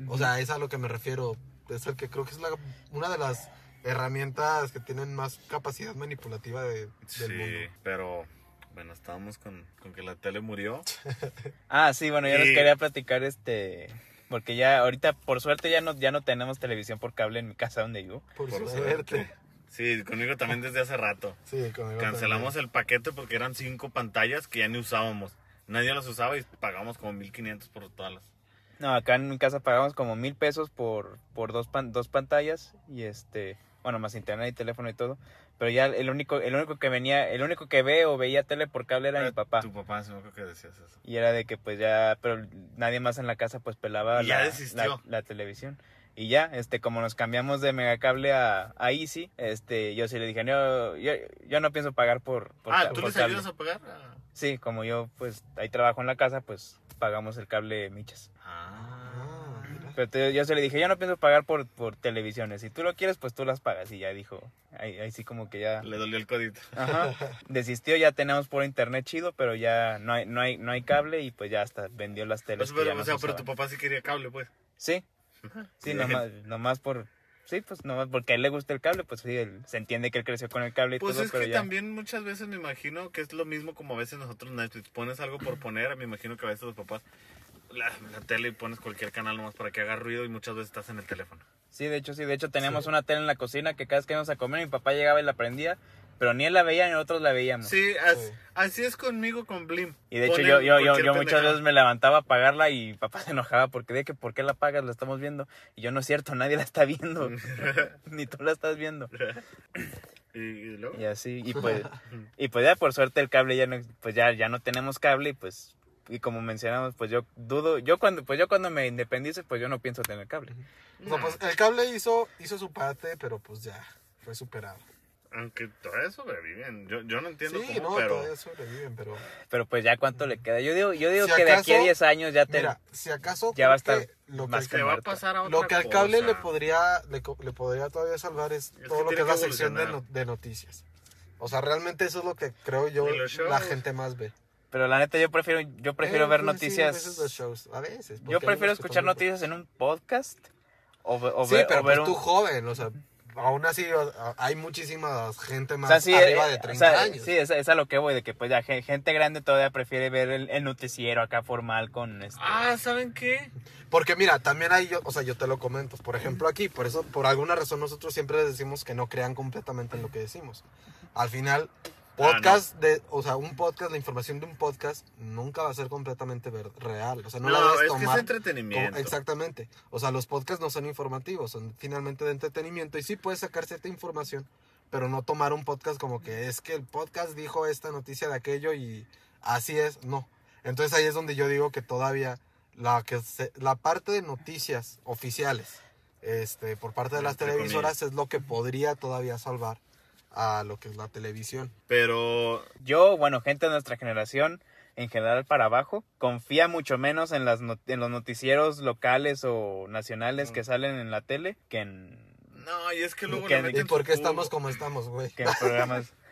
O sea, es a lo que me refiero. Es el que creo que es la, una de las herramientas que tienen más capacidad manipulativa de, del Sí, mundo. pero bueno, estábamos con, con que la tele murió. Ah, sí, bueno, yo les quería platicar este porque ya ahorita por suerte ya no ya no tenemos televisión por cable en mi casa donde vivo. Por, Por suerte. Sí, conmigo también desde hace rato. Sí, conmigo Cancelamos también. el paquete porque eran cinco pantallas que ya ni usábamos. Nadie las usaba y pagamos como 1500 por todas las. No, acá en mi casa pagamos como mil pesos por, por dos, pan- dos pantallas y este, bueno, más internet y teléfono y todo. Pero ya el único, el único que venía, el único que ve o veía tele por cable era mi papá. Tu papá, sí que decías eso. Y era de que pues ya, pero nadie más en la casa pues pelaba la, desistió. la- la televisión. Y ya, este, como nos cambiamos de megacable a, a Easy, este, yo sí le dije, no, yo, yo no pienso pagar por, por ah, ¿tú por les cable". ayudas a pagar? Ah. Sí, como yo, pues, ahí trabajo en la casa, pues, pagamos el cable Michas. Ah. Pero te- yo se le dije, yo no pienso pagar por, por televisiones. Si tú lo quieres, pues tú las pagas. Y ya dijo, ahí, ahí sí como que ya... Le dolió el codito. Ajá. Desistió, ya tenemos por internet chido, pero ya no hay, no hay, no hay cable y pues ya hasta vendió las teles. Pues, que ya pero, no o se sea, pero tu papá sí quería cable, pues. Sí, sí, nomás, nomás por... Sí, pues nomás porque a él le gusta el cable, pues sí, él- se entiende que él creció con el cable y Pues todo, es pero que ya... también muchas veces me imagino que es lo mismo como a veces nosotros Netflix. Pones algo por poner, me imagino que a veces los papás la, la tele y pones cualquier canal nomás para que haga ruido y muchas veces estás en el teléfono. Sí, de hecho, sí. De hecho, teníamos una tele en la cocina que cada vez que íbamos a comer, mi papá llegaba y la prendía, pero ni él la veía ni nosotros la veíamos. Sí, as- Sí. así es conmigo con Blim. Y de hecho, Ponen yo, yo, yo, muchas veces me levantaba a apagarla y papá se enojaba porque de que, ¿por qué la apagas? La estamos viendo. Y yo, no es cierto, nadie la está viendo. ni tú la estás viendo. y, y luego. Y así, y pues, y pues ya por suerte el cable ya no, pues ya, ya no tenemos cable y pues, y como mencionamos, pues yo dudo, yo cuando, pues yo cuando me independice, pues yo no pienso tener cable. O sea, pues el cable hizo, hizo su parte, pero pues ya, fue superado. Aunque todavía sobreviven. Yo, yo no entiendo Sí, cómo, no, pero. todavía sobreviven, pero... Pero pues ya cuánto le queda. Yo digo, yo digo Si que de aquí a acaso, 10 años ya te, Mira, si acaso... ya va a estar que lo más que, que va a pasar a otra lo que al cable cosa. le podría, le, le podría todavía salvar es Es todo que lo que es la sección de, no- de noticias. O sea, realmente eso es lo que creo yo la gente más ve. Pero la neta yo prefiero, yo prefiero Eh, ver pues, sí, a noticias. veces los shows, a veces. yo prefiero escuchar noticias en un podcast o, o Sí, ver, pero o ver pues tú un- joven, o sea, aún así hay muchísima gente o más sea, sí, arriba eh, de o 30 sea, años. Sí, es, es a lo que voy, de que pues ya gen- gente grande todavía prefiere ver el, el noticiero acá formal con este. Ah, ¿saben qué? Porque mira, también hay, o sea, yo te lo comento, por ejemplo aquí, por eso, por alguna razón nosotros siempre les decimos que no crean completamente en lo que decimos. Al final, podcast de, o sea, un podcast, la información de un podcast nunca va a ser completamente ver- real, o sea, no, No, la debes es que es tomar entretenimiento. como- exactamente. O sea, los podcasts no son informativos, son finalmente de entretenimiento y sí puedes sacar cierta información, pero no tomar un podcast como que es que el podcast dijo esta noticia de aquello y así es, no. Entonces ahí es donde yo digo que todavía la que se- la parte de noticias oficiales este por parte de las Entre televisoras es lo que podría todavía salvar a lo que es la televisión. Pero Yo, bueno, gente de nuestra generación, en general para abajo, confía mucho menos en, las not- en los noticieros locales o nacionales que salen en la tele que en, no, y es que luego Que- le meten ¿Y por qué estamos como estamos, güey? que en programas.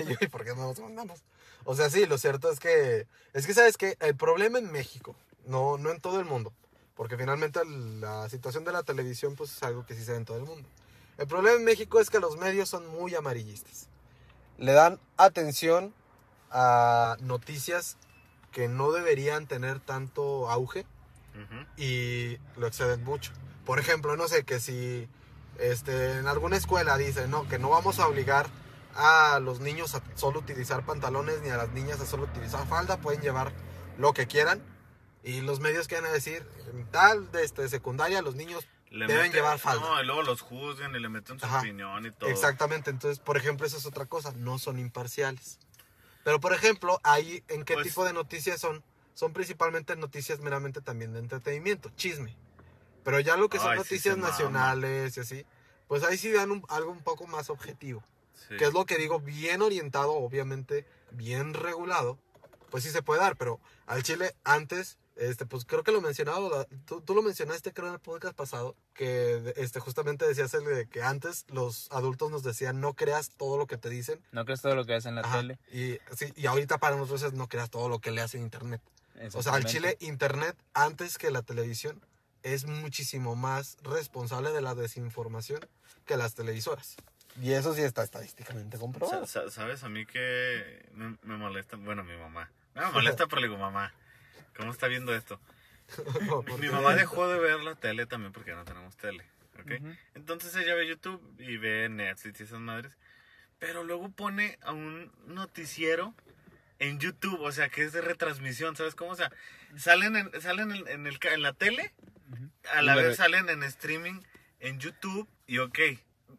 Y yo, ¿y por qué no nos mandamos? O sea, sí, lo cierto es que, es que, ¿sabes qué? El problema en México, no, no en todo el mundo, porque finalmente la situación de la televisión, pues es algo que sí se ve en todo el mundo. El problema en México es que los medios son muy amarillistas. Le dan atención a noticias que no deberían tener tanto auge y lo exceden mucho. Por ejemplo, no sé, que si este, en alguna escuela dicen no, que no vamos a obligar a los niños a solo utilizar pantalones ni a las niñas a solo utilizar falda, pueden llevar lo que quieran. Y los medios que van a decir, en tal de este, secundaria, los niños Le deben meten- llevar falda. No, y luego los juzgan y le meten su Ajá. opinión y todo. Exactamente, entonces, por ejemplo, esa es otra cosa, no son imparciales. Pero, por ejemplo, ahí, ¿en qué Pues- tipo de noticias son? Son principalmente noticias meramente también de entretenimiento, chisme. Pero ya lo que son Ay, sí noticias mama. nacionales y así, pues ahí sí dan un- algo un poco más objetivo. Sí. Que es lo que digo, bien orientado, obviamente, bien regulado, pues sí se puede dar. Pero al Chile, antes, este, pues creo que lo mencionaba, tú, tú lo mencionaste creo en el podcast pasado, que este, justamente decías el de que antes los adultos nos decían no creas todo lo que te dicen. No crees todo lo que ves en la Ajá, tele. Y, sí, y ahorita para nosotros es no creas todo lo que leas en internet. O sea, al. Chile, internet antes que la televisión es muchísimo más responsable de la desinformación que las televisoras. Y eso sí está estadísticamente comprobado. Sa- sa- ¿Sabes? A mí que me, me molesta, bueno, mi mamá. No me molesta, pero le digo, mamá, ¿cómo está viendo esto? No, Mi mamá dejó de ver la tele también porque no tenemos tele, ¿ok? Ujú. Entonces ella ve YouTube y ve Netflix y esas madres. Pero luego pone a un noticiero en YouTube, o sea, que es de retransmisión, ¿sabes cómo? O sea, salen en, salen en, en el, ca- en la tele, a la Y vez ve- salen en streaming en YouTube y ok.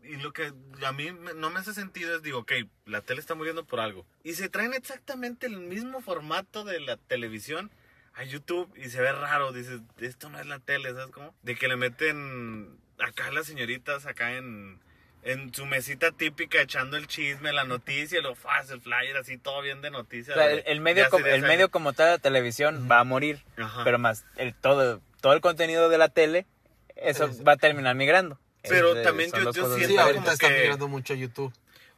Y lo que a mí no me hace sentido es, digo, ok, la tele está muriendo por algo. Y se traen exactamente el mismo formato de la televisión a YouTube y se ve raro. Dices, esto no es la tele, ¿sabes cómo? De que le meten acá las señoritas acá en, en su mesita típica echando el chisme, la noticia, lo fácil, el flyer, así todo bien de noticias. O sea, el, el medio, como, el medio como tal, la televisión, va a morir. Ajá. Pero más, el todo, todo el contenido de la tele, eso Es- va a terminar migrando. Pero Es- también yo- yo siento Sí, como está que- migrando mucho a YouTube.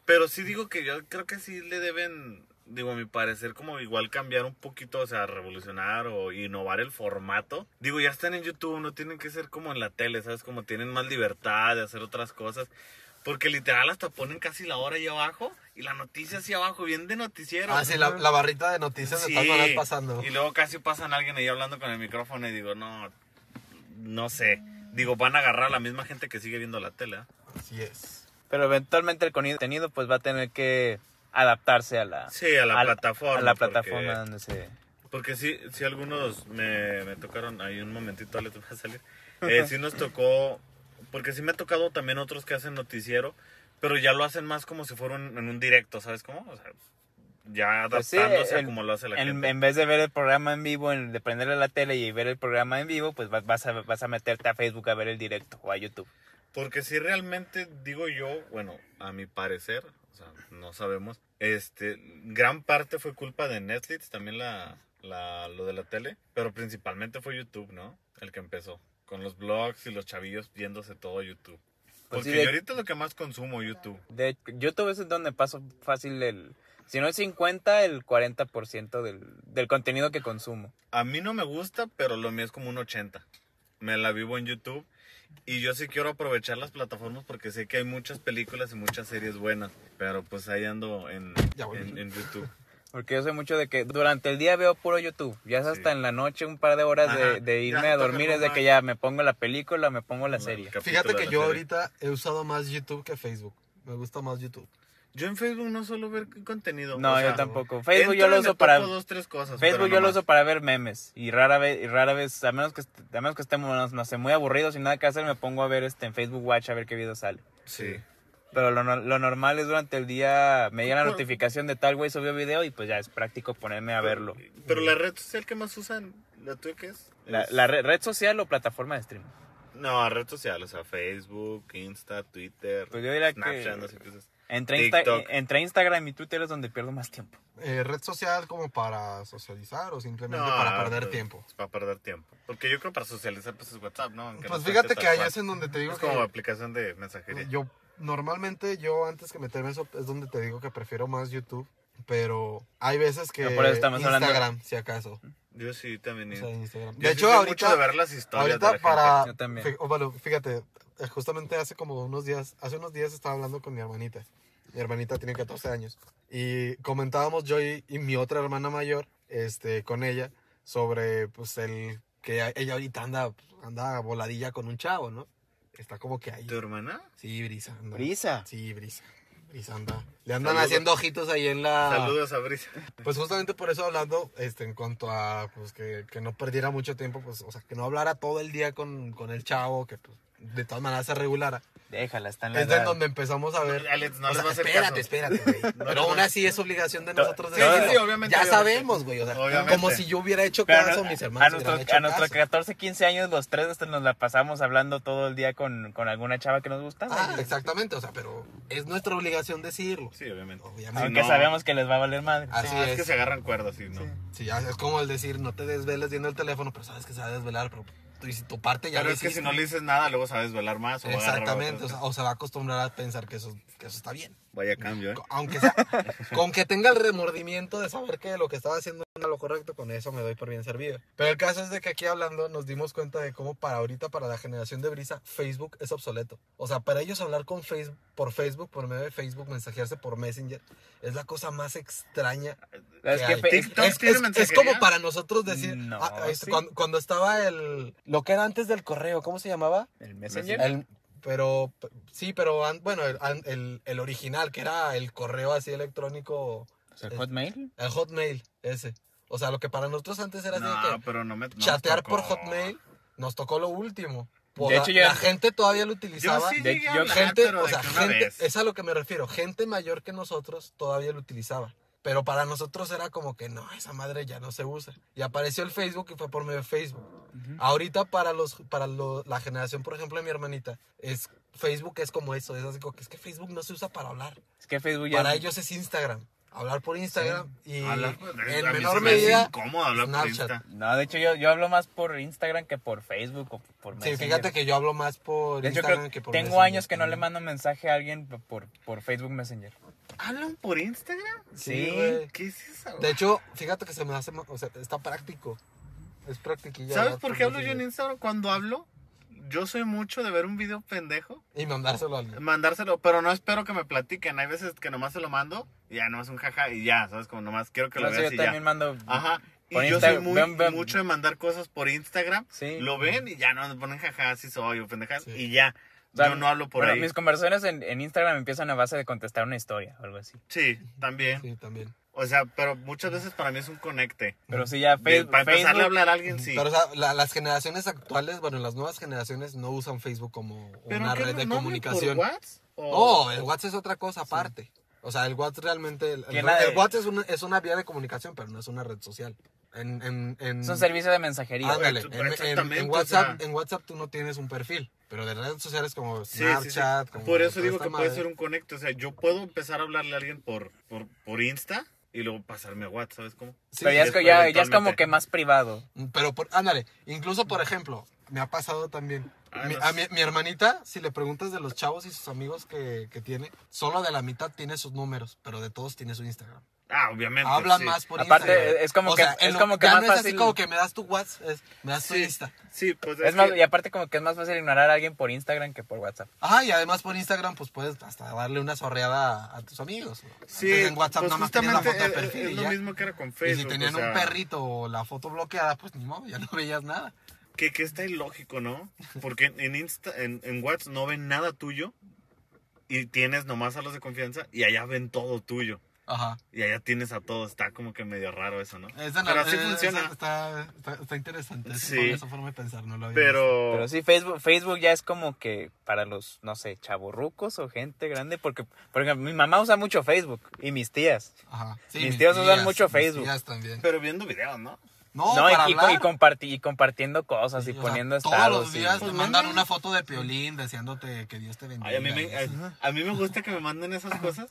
Pero sí digo que yo creo que sí le deben, digo, a mi parecer, como igual cambiar un poquito, o sea, revolucionar o innovar el formato. Digo, ya están en YouTube, no tienen que ser como en la tele, ¿sabes? Como tienen más libertad de hacer otras cosas. Porque literal hasta ponen casi la hora ahí abajo y la noticia así abajo, bien de noticiero. Ah, sí, la, la barrita de noticias de Sí, todas maneras pasando. Y luego casi pasan alguien ahí hablando con el micrófono y digo, no, no sé. Digo, van a agarrar a la misma gente que sigue viendo la tele. ¿eh? Así es. Pero eventualmente el contenido pues va a tener que adaptarse a la, Sí, a la plataforma. a la porque- plataforma donde se... Porque sí, sí algunos me, me tocaron, ahí un momentito les va a salir. Eh, sí nos tocó, porque sí me ha tocado también otros que hacen noticiero, pero ya lo hacen más como si fuera un- en un directo, ¿sabes cómo? O sea, ya Pues sí, adaptándose a como lo hace la en, gente. en vez de ver el programa en vivo, en, de prenderle la tele y ver el programa en vivo, pues vas, vas a, vas a meterte a Facebook a ver el directo o a YouTube. Porque si realmente digo yo, bueno, a mi parecer, o sea, no sabemos, este, gran parte fue culpa de Netflix, también la, la, lo de la tele, pero principalmente fue YouTube, ¿no? El que empezó, con los blogs y los chavillos viéndose todo YouTube. Pues Porque sí, de- yo ahorita es lo que más consumo, YouTube. De YouTube es donde paso fácil el... Si no el 50, el 40% del, del contenido que consumo. A mí no me gusta, pero lo mío es como un 80. Me la vivo en YouTube. Y yo sí quiero aprovechar las plataformas porque sé que hay muchas películas y muchas series buenas. Pero pues ahí ando en, en, en YouTube. Porque yo soy mucho de que durante el día veo puro YouTube. Ya es hasta Sí. en la noche un par de horas Ajá. de, irme a dormir. Es de que ya me pongo la película, me pongo la serie. Fíjate que yo serie. ahorita he usado más YouTube que Facebook. Me gusta más YouTube. Yo en Facebook no suelo ver contenido. No, o sea, yo tampoco. Facebook yo lo y uso para... dos, tres cosas. Facebook yo lo uso para ver memes y rara vez, y rara vez, a menos que, a menos que estemos, no sé, muy aburridos sin nada que hacer, me pongo a ver este en Facebook Watch a ver qué video sale. Sí. Pero lo, no- lo normal es durante el día, me llega la Bueno. notificación de tal güey subió video y pues ya es práctico ponerme a verlo. Pero la red social que más usan, ¿la tuya qué es? La, la re- red social o plataforma de streaming. No, red social, o sea, Facebook, Insta, Twitter, Pues yo diría que- Snapchat, no sé qué es. Entre, Insta- TikTok. entre Instagram y Twitter es donde pierdo más tiempo. Eh, ¿Red social como para socializar o simplemente No, para perder pues, tiempo? Para perder tiempo. Porque yo creo para socializar pues es WhatsApp, ¿no? Aunque Pues no fíjate que allá es en donde te digo Es que como aplicación de mensajería. yo normalmente yo antes que meterme eso es donde te digo que prefiero más YouTube, pero hay veces que No, por eso estamos hablando- Instagram, si acaso. Yo sí también. O sea, Instagram. Yo De hecho, ahorita mucho de ver las historias de Ahorita la para... Yo también. fíjate, eh, justamente hace como unos días, hace unos días estaba hablando con mi hermanita. Mi hermanita tiene 14 años. Y comentábamos yo y, y mi otra hermana mayor, este, con ella, sobre, pues, el... Que ella ahorita anda, anda voladilla con un chavo, ¿no? Está como que ahí. ¿Tu hermana? Sí, Brisa. anda. Brisa. Sí, Brisa. Brisa anda. Le andan Saludos. haciendo ojitos ahí en la... Saludos a Brisa. Pues justamente por eso hablando, este, en cuanto a, pues, que, que no perdiera mucho tiempo, pues, o sea, que no hablara todo el día con, con el chavo, que, pues, de todas maneras se regulara. Déjala, está en la Es de donde empezamos a ver. Alex, no o sea, espérate, caso. espérate, güey. Pero aún así es obligación de nosotros Sí, decirlo. sí, obviamente, Ya obviamente. sabemos, güey. O sea, Obviamente. como si yo hubiera hecho Pero caso, a- mis hermanos a nuestros caso. 14, 15 años, los tres este, nos la pasamos hablando todo el día con, con alguna chava que nos gustaba. Ah, exactamente, o sea, pero es nuestra obligación decirlo. Sí, obviamente. Obviamente. Aunque no. sabemos que les va a valer madre. Así No, es. es. que se agarran cuerdas, sí, ¿no? Sí, ya es como el decir, no te desveles viendo el teléfono, pero sabes que se va a desvelar, pero y si tu parte ya Pero lo es que si no le dices nada, luego sabes velar más o Exactamente, o, sea, o se va a acostumbrar a pensar que eso, que eso está bien. Vaya cambio, ¿eh? Aunque sea, con que tenga el remordimiento de saber que lo que estaba haciendo era lo correcto, con eso me doy por bien servido. Pero el caso es de que aquí hablando nos dimos cuenta de cómo para ahorita, para la generación de Brisa, Facebook es obsoleto. O sea, para ellos hablar con Facebook, por Facebook, por medio de Facebook, mensajearse por Messenger, es la cosa más extraña Es que que es- TikTok es, tiene es- es mensajería. como para nosotros decir, No, ah, sí. cuando, cuando estaba el, lo que era antes del correo, ¿cómo se llamaba? el Messenger. El- pero, sí, pero, bueno, el, el, el original, que era el correo así electrónico, sea, Hotmail. el Hotmail, ese. O sea, lo que para nosotros antes era así de No, que pero no me. no chatear por. Hotmail, nos tocó lo último. Por De la, hecho, yo- la gente todavía lo Yo utilizaba. sí De- yo- hablar, gente, pero o sea, gente, es a lo que me refiero. Gente mayor que nosotros todavía lo utilizaba. Pero para nosotros era como que no, esa madre ya no se usa. Y apareció el Facebook y fue por medio de Facebook. Ahorita para los para lo- la generación, por ejemplo, de mi hermanita, es Facebook es como eso, es así como que es que Facebook no se usa para hablar. Es que Facebook ya... Para ellos es Instagram. Hablar por Instagram y Hablar, en a mí menor me medida incómodo hablar por Snapchat. Insta. No, de hecho yo, yo hablo más por Instagram que por Facebook o por Sí, Messenger. fíjate que yo hablo más por De hecho, Instagram creo- que por tengo Messenger. años que no le mando mensaje a alguien por, por Facebook Messenger. ¿Hablan por Instagram? Sí, Sí. ¿Qué es eso? De hecho, fíjate que se me hace, o sea, está práctico. Es practiquilla. ¿Sabes por qué hablo yo en. Instagram? Cuando hablo, yo soy mucho de ver un video pendejo, Y mandárselo a alguien. mandárselo, pero no espero que me platiquen. Hay veces que nomás se lo mando y ya nomás un jaja y ya, ¿sabes? Como nomás quiero que lo veas yo y ya. también mando... Ajá. Y yo Insta- soy muy, ven- ven- mucho de mandar cosas por Instagram. Sí. Lo ven y ya no me ponen jaja, así soy o pendejas Sí. y ya. O sea, yo no hablo por bueno, ahí. Mis conversaciones en, en Instagram empiezan a base de contestar una historia o algo así. Sí, también. Sí, también. O sea, pero muchas veces para mí es un conecte. Pero sí, ya Facebook... para empezarle a hablar a alguien, sí. Pero, o sea, la- las generaciones actuales, bueno, las nuevas generaciones no usan Facebook como una red de ¿No hablan comunicación. ¿Por WhatsApp? O- No, el WhatsApp es otra cosa aparte. O sea, el WhatsApp realmente. El, el- WhatsApp es una, es una vía de comunicación, pero no es una red social. En, en, en, es un servicio de mensajería. Ándale, en, o WhatsApp, sea. en WhatsApp tú no tienes un perfil, pero de redes sociales como Sí, sí, sí. Snapchat, como Por eso digo que puede ser un conecte. O sea, yo puedo empezar a hablarle a alguien por, por, por Insta y luego pasarme a WhatsApp, ¿sabes cómo? Sí, pero ya es, ya, ya es como que más privado. Pero, por, ándale, incluso por ejemplo, me ha pasado también. Ah, Mi, no a mi, mi hermanita, si le preguntas de los chavos y sus amigos que, que tiene, solo de la mitad tiene sus números, pero de todos tiene su Instagram. Ah, obviamente. Hablan sí. más por Aparte, Instagram. es como O que- sea, es como que ya más no es así fácil- como que me das tu WhatsApp, es, me das tu Sí, Insta. sí, pues Es es más, que- y aparte como que es más fácil ignorar a alguien por Instagram que por WhatsApp. Ajá, y además por Instagram, pues puedes hasta darle una sorreada a, a tus amigos. Sí, Antes en WhatsApp pues nada más tenías la foto de es- perfil es y lo ya. mismo que era con Y Facebook. si tenían o sea, un perrito o la foto bloqueada, pues ni modo, ya no veías nada. Que, que está ilógico, ¿no? Porque en, en Insta, en, en WhatsApp no ven nada tuyo y tienes nomás a los de confianza y allá ven todo tuyo. Ajá. Y allá tienes a todos. Está como que medio raro eso, ¿no? Esa no- Pero así eh, funciona. Está, está, está interesante. esa Sí. Esa forma de pensar, no lo había Pero... Pero sí, Facebook, Facebook ya es como que para los, no sé, chavorrucos o gente grande, porque, por ejemplo, mi mamá usa mucho Facebook y mis tías. Ajá. Sí, Mis tíos usan mucho mis Facebook. tías también. Pero viendo videos, ¿no? No, No, y, para y, comparti- y compartiendo cosas y sea, poniendo Todos estados. los y- días Pues te mandan manda. una foto de Piolín deseándote que Dios te bendiga. Ay, a, mí me, a mí me gusta que me manden esas cosas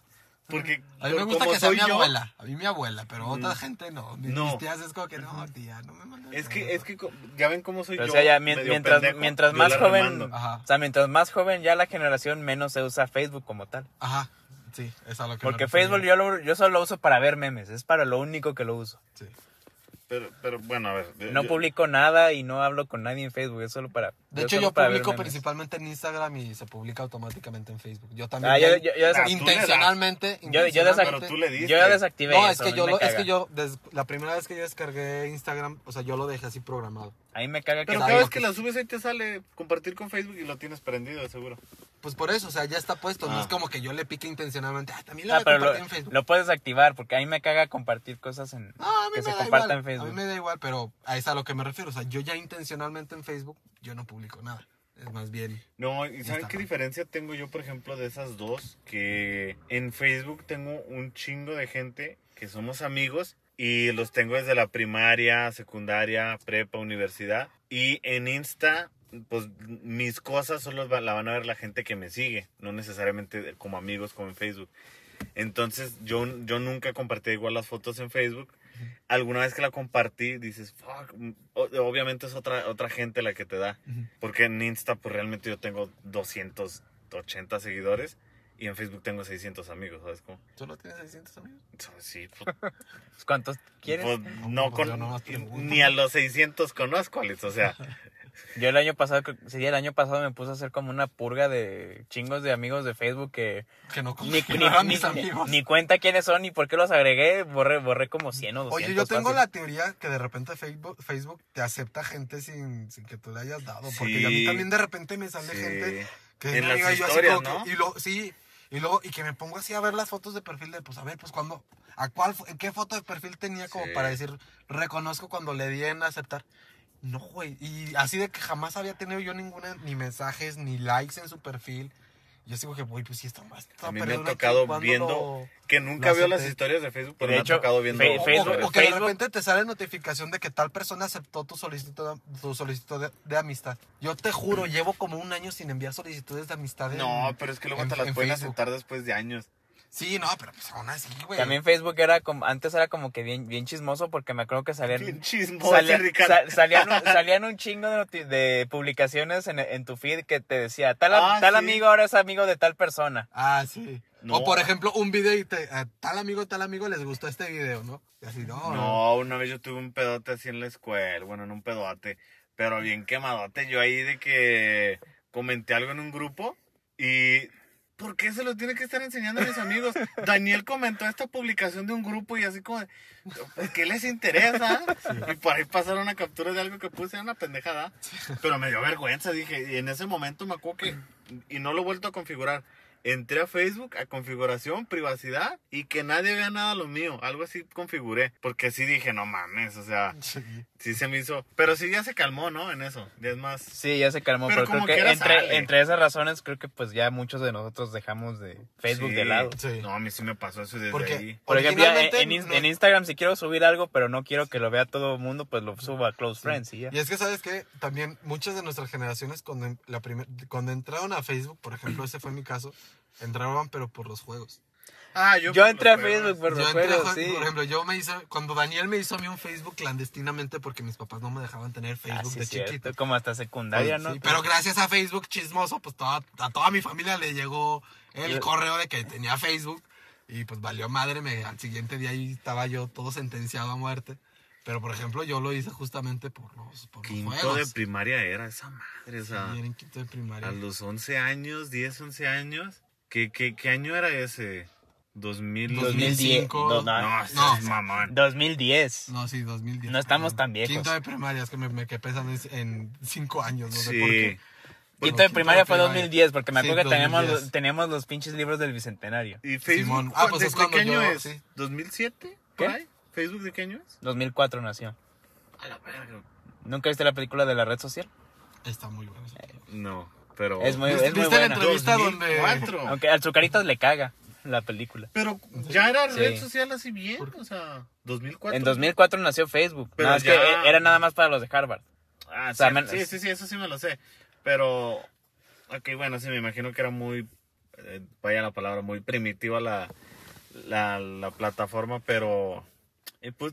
porque A mí me gusta que sea mi yo, abuela. A mí mi abuela, pero otra Mm. gente no. Mis, No. mis tías es como que no, tía, no me mandes Es nada". que, es que ya ven cómo soy Pero, yo. o sea, ya mientras, pendejo, mientras más joven, o sea, mientras más joven ya la generación menos se usa Facebook como tal. Ajá, sí, es a lo que me Porque refería. Facebook yo, lo- yo solo lo uso para ver memes, es para lo único que lo uso. Sí. Pero, pero bueno, a ver. No yo- publico nada y no hablo con nadie en Facebook, es solo para... De hecho, yo publico principalmente en Instagram y se publica automáticamente en Facebook. Yo también. Ah, yo, yo, yo desa- Ah, intencionalmente. yo, intencionalmente- tú le diste. yo ya desactivé No, es que yo, lo, es que yo, des- la primera vez que yo descargué Instagram, o sea, yo lo dejé así programado. A mí me caga que... Pero cada vez que la subes ahí te sale compartir con Facebook y lo tienes prendido, seguro. Pues por eso, o sea, ya está puesto. No Ah. es como que yo le pique intencionalmente. Ah, también Ah, voy a lo, compartir en Facebook. lo puedes activar porque a mí me caga compartir cosas en, No, a mí que me se da compartan igual. en Facebook. A mí me da igual, pero a eso a lo que me refiero. O sea, yo ya intencionalmente en Facebook, yo no publico nada. Es más bien. No, ¿y saben Está qué mal. diferencia tengo yo, por ejemplo, de esas dos? Que en Facebook tengo un chingo de gente que somos amigos y los tengo desde la primaria, secundaria, prepa, universidad. Y en Insta, pues mis cosas solo la van a ver la gente que me sigue, no necesariamente como amigos como en Facebook. Entonces yo, yo nunca compartí igual las fotos en Facebook. Alguna vez que la compartí, dices, fuck, obviamente es otra, otra gente la que te da. Porque en Insta, pues realmente yo tengo 280 seguidores y en Facebook tengo 600 amigos, ¿sabes cómo? ¿Solo tienes 600 amigos? Sí, pues, ¿Cuántos quieres? pues, no pues con, ni a los 600 conozco, Alex, o sea, Yo el año pasado, sí, el año pasado me puse a hacer como una purga de chingos de amigos de Facebook que Que no, ni, que ni, ni- mis amigos. ni cuenta quiénes son ni por qué los agregué. Borré, borré como 100 o 200. Oye, yo tengo fácil. la teoría que de repente Facebook, Facebook te acepta gente sin, sin que tú le hayas dado. Porque a mí también de repente me sale Sí. gente que En las yo historias, ¿no? que- y lo, sí, y luego, y que me pongo así a ver las fotos de perfil de, pues a ver, pues cuando, a cuál, qué foto de perfil tenía como Sí. para decir, reconozco cuando le di en aceptar. No, güey, y así de que jamás había tenido yo ninguna, ni mensajes, ni likes en su perfil. Yo digo que, güey, pues sí, está más. está A mí me ha tocado viendo lo- que nunca vio las historias de Facebook, pero De me hecho, ha tocado viendo. Fe- O- Facebook- o, o que de repente te sale notificación de que tal persona aceptó tu solicitud, tu solicitud de, de amistad. Yo te juro, llevo como un año sin enviar solicitudes de amistad. en- No, pero es que luego en- te las en pueden Facebook. aceptar después de años. Sí, no, pero pues aún así, güey. También Facebook era como, antes era como que bien, bien chismoso porque me acuerdo que salían, Bien chismoso, salía- Ricardo. sa- salían, un, salían un chingo de, noti- de publicaciones en, en tu feed que te decía, tal, Ah, tal sí. amigo ahora es amigo de tal persona. Ah, sí. No. O por ejemplo, un video y te, a tal amigo, tal amigo les gustó este video, ¿no? Y así, no. No, una vez yo tuve un pedote así en la escuela, bueno, en un pedote, pero bien quemadote. Yo ahí de que comenté algo en un grupo y ¿por qué se lo tiene que estar enseñando a mis amigos? Daniel comentó esta publicación de un grupo y así como, de, "Pues, ¿qué les interesa? Y por ahí pasaron una captura de algo que puse, era una pendejada. Pero me dio vergüenza, dije, y en ese momento me acuerdo que, y no lo he vuelto a configurar. Entré a Facebook, a configuración, privacidad, y que nadie vea nada lo mío. Algo así configuré. Porque sí dije, no mames, o sea, Sí. sí se me hizo. Pero sí ya se calmó, ¿no? En eso. Ya es más. Sí, ya se calmó, Pero pero, creo que entre, entre esas razones creo que pues ya muchos de nosotros dejamos de Facebook Sí. de lado. Sí. No, a mí sí me pasó eso desde Porque- ahí. Por ejemplo, en, en no- en Instagram si quiero subir algo, pero no quiero que lo vea todo el mundo, pues lo subo a Close Friends y ya. Y es que, ¿sabes qué? También muchas de nuestras generaciones, cuando, en- la primer- cuando entraron a Facebook, por ejemplo, ese fue mi caso, entraban pero por los juegos. Ah, Yo, por entré a los. Facebook por Yo los juegos, jue- sí. Por ejemplo, yo me hice, cuando Daniel me hizo a mí un Facebook clandestinamente porque mis papás no me dejaban tener Ah, Facebook sí, de cierto, chiquito. como hasta secundaria, ¿no? Sí, pero gracias a Facebook chismoso, pues toda- a toda mi familia le llegó el Y- correo de que tenía Facebook y pues valió madre, me, al siguiente día ahí estaba yo todo sentenciado a muerte. Pero por ejemplo, yo lo hice justamente por los, por los Quinto juegos. de primaria era esa madre, o sea. Sí, era en quinto de primaria. A los 11 años, 10, 11 años. ¿Qué, qué, qué año era ese? 2000. 2005. No, No, no, no. mamón. 2010. No, sí, 2010. No estamos tan viejos. Quinto de primaria, es que me, me que pesan en, en cinco años, no sé Sí. por qué. Quinto Bueno, de primaria fue primaria. 2010, porque me Sí, acuerdo que teníamos, 2010. los- teníamos los pinches libros del Bicentenario. ¿Y Facebook? Simón. Ah, pues ¿De, es de cuando qué año yo- es? sí. ¿2007? ¿Qué? ¿Por ahí? ¿Facebook de qué año es? 2004 nació. A la verga. ¿Nunca viste la película de la red social? Está muy bueno. sí. No, pero. Es muy, ¿Viste- es muy viste la buena. entrevista donde- 2004. Aunque al Zucaritas le caga la película. Pero ya era Sí. red social así bien, o sea, 2004. En 2004 nació Facebook. Pero nada más ya- que era nada más para los de Harvard. Ah, O sea, sí, men- sí, sí, sí, eso sí me lo sé. Pero, ok, bueno, sí, me imagino que era muy, eh, vaya la palabra, muy primitiva la, la, la plataforma, pero, eh, pues,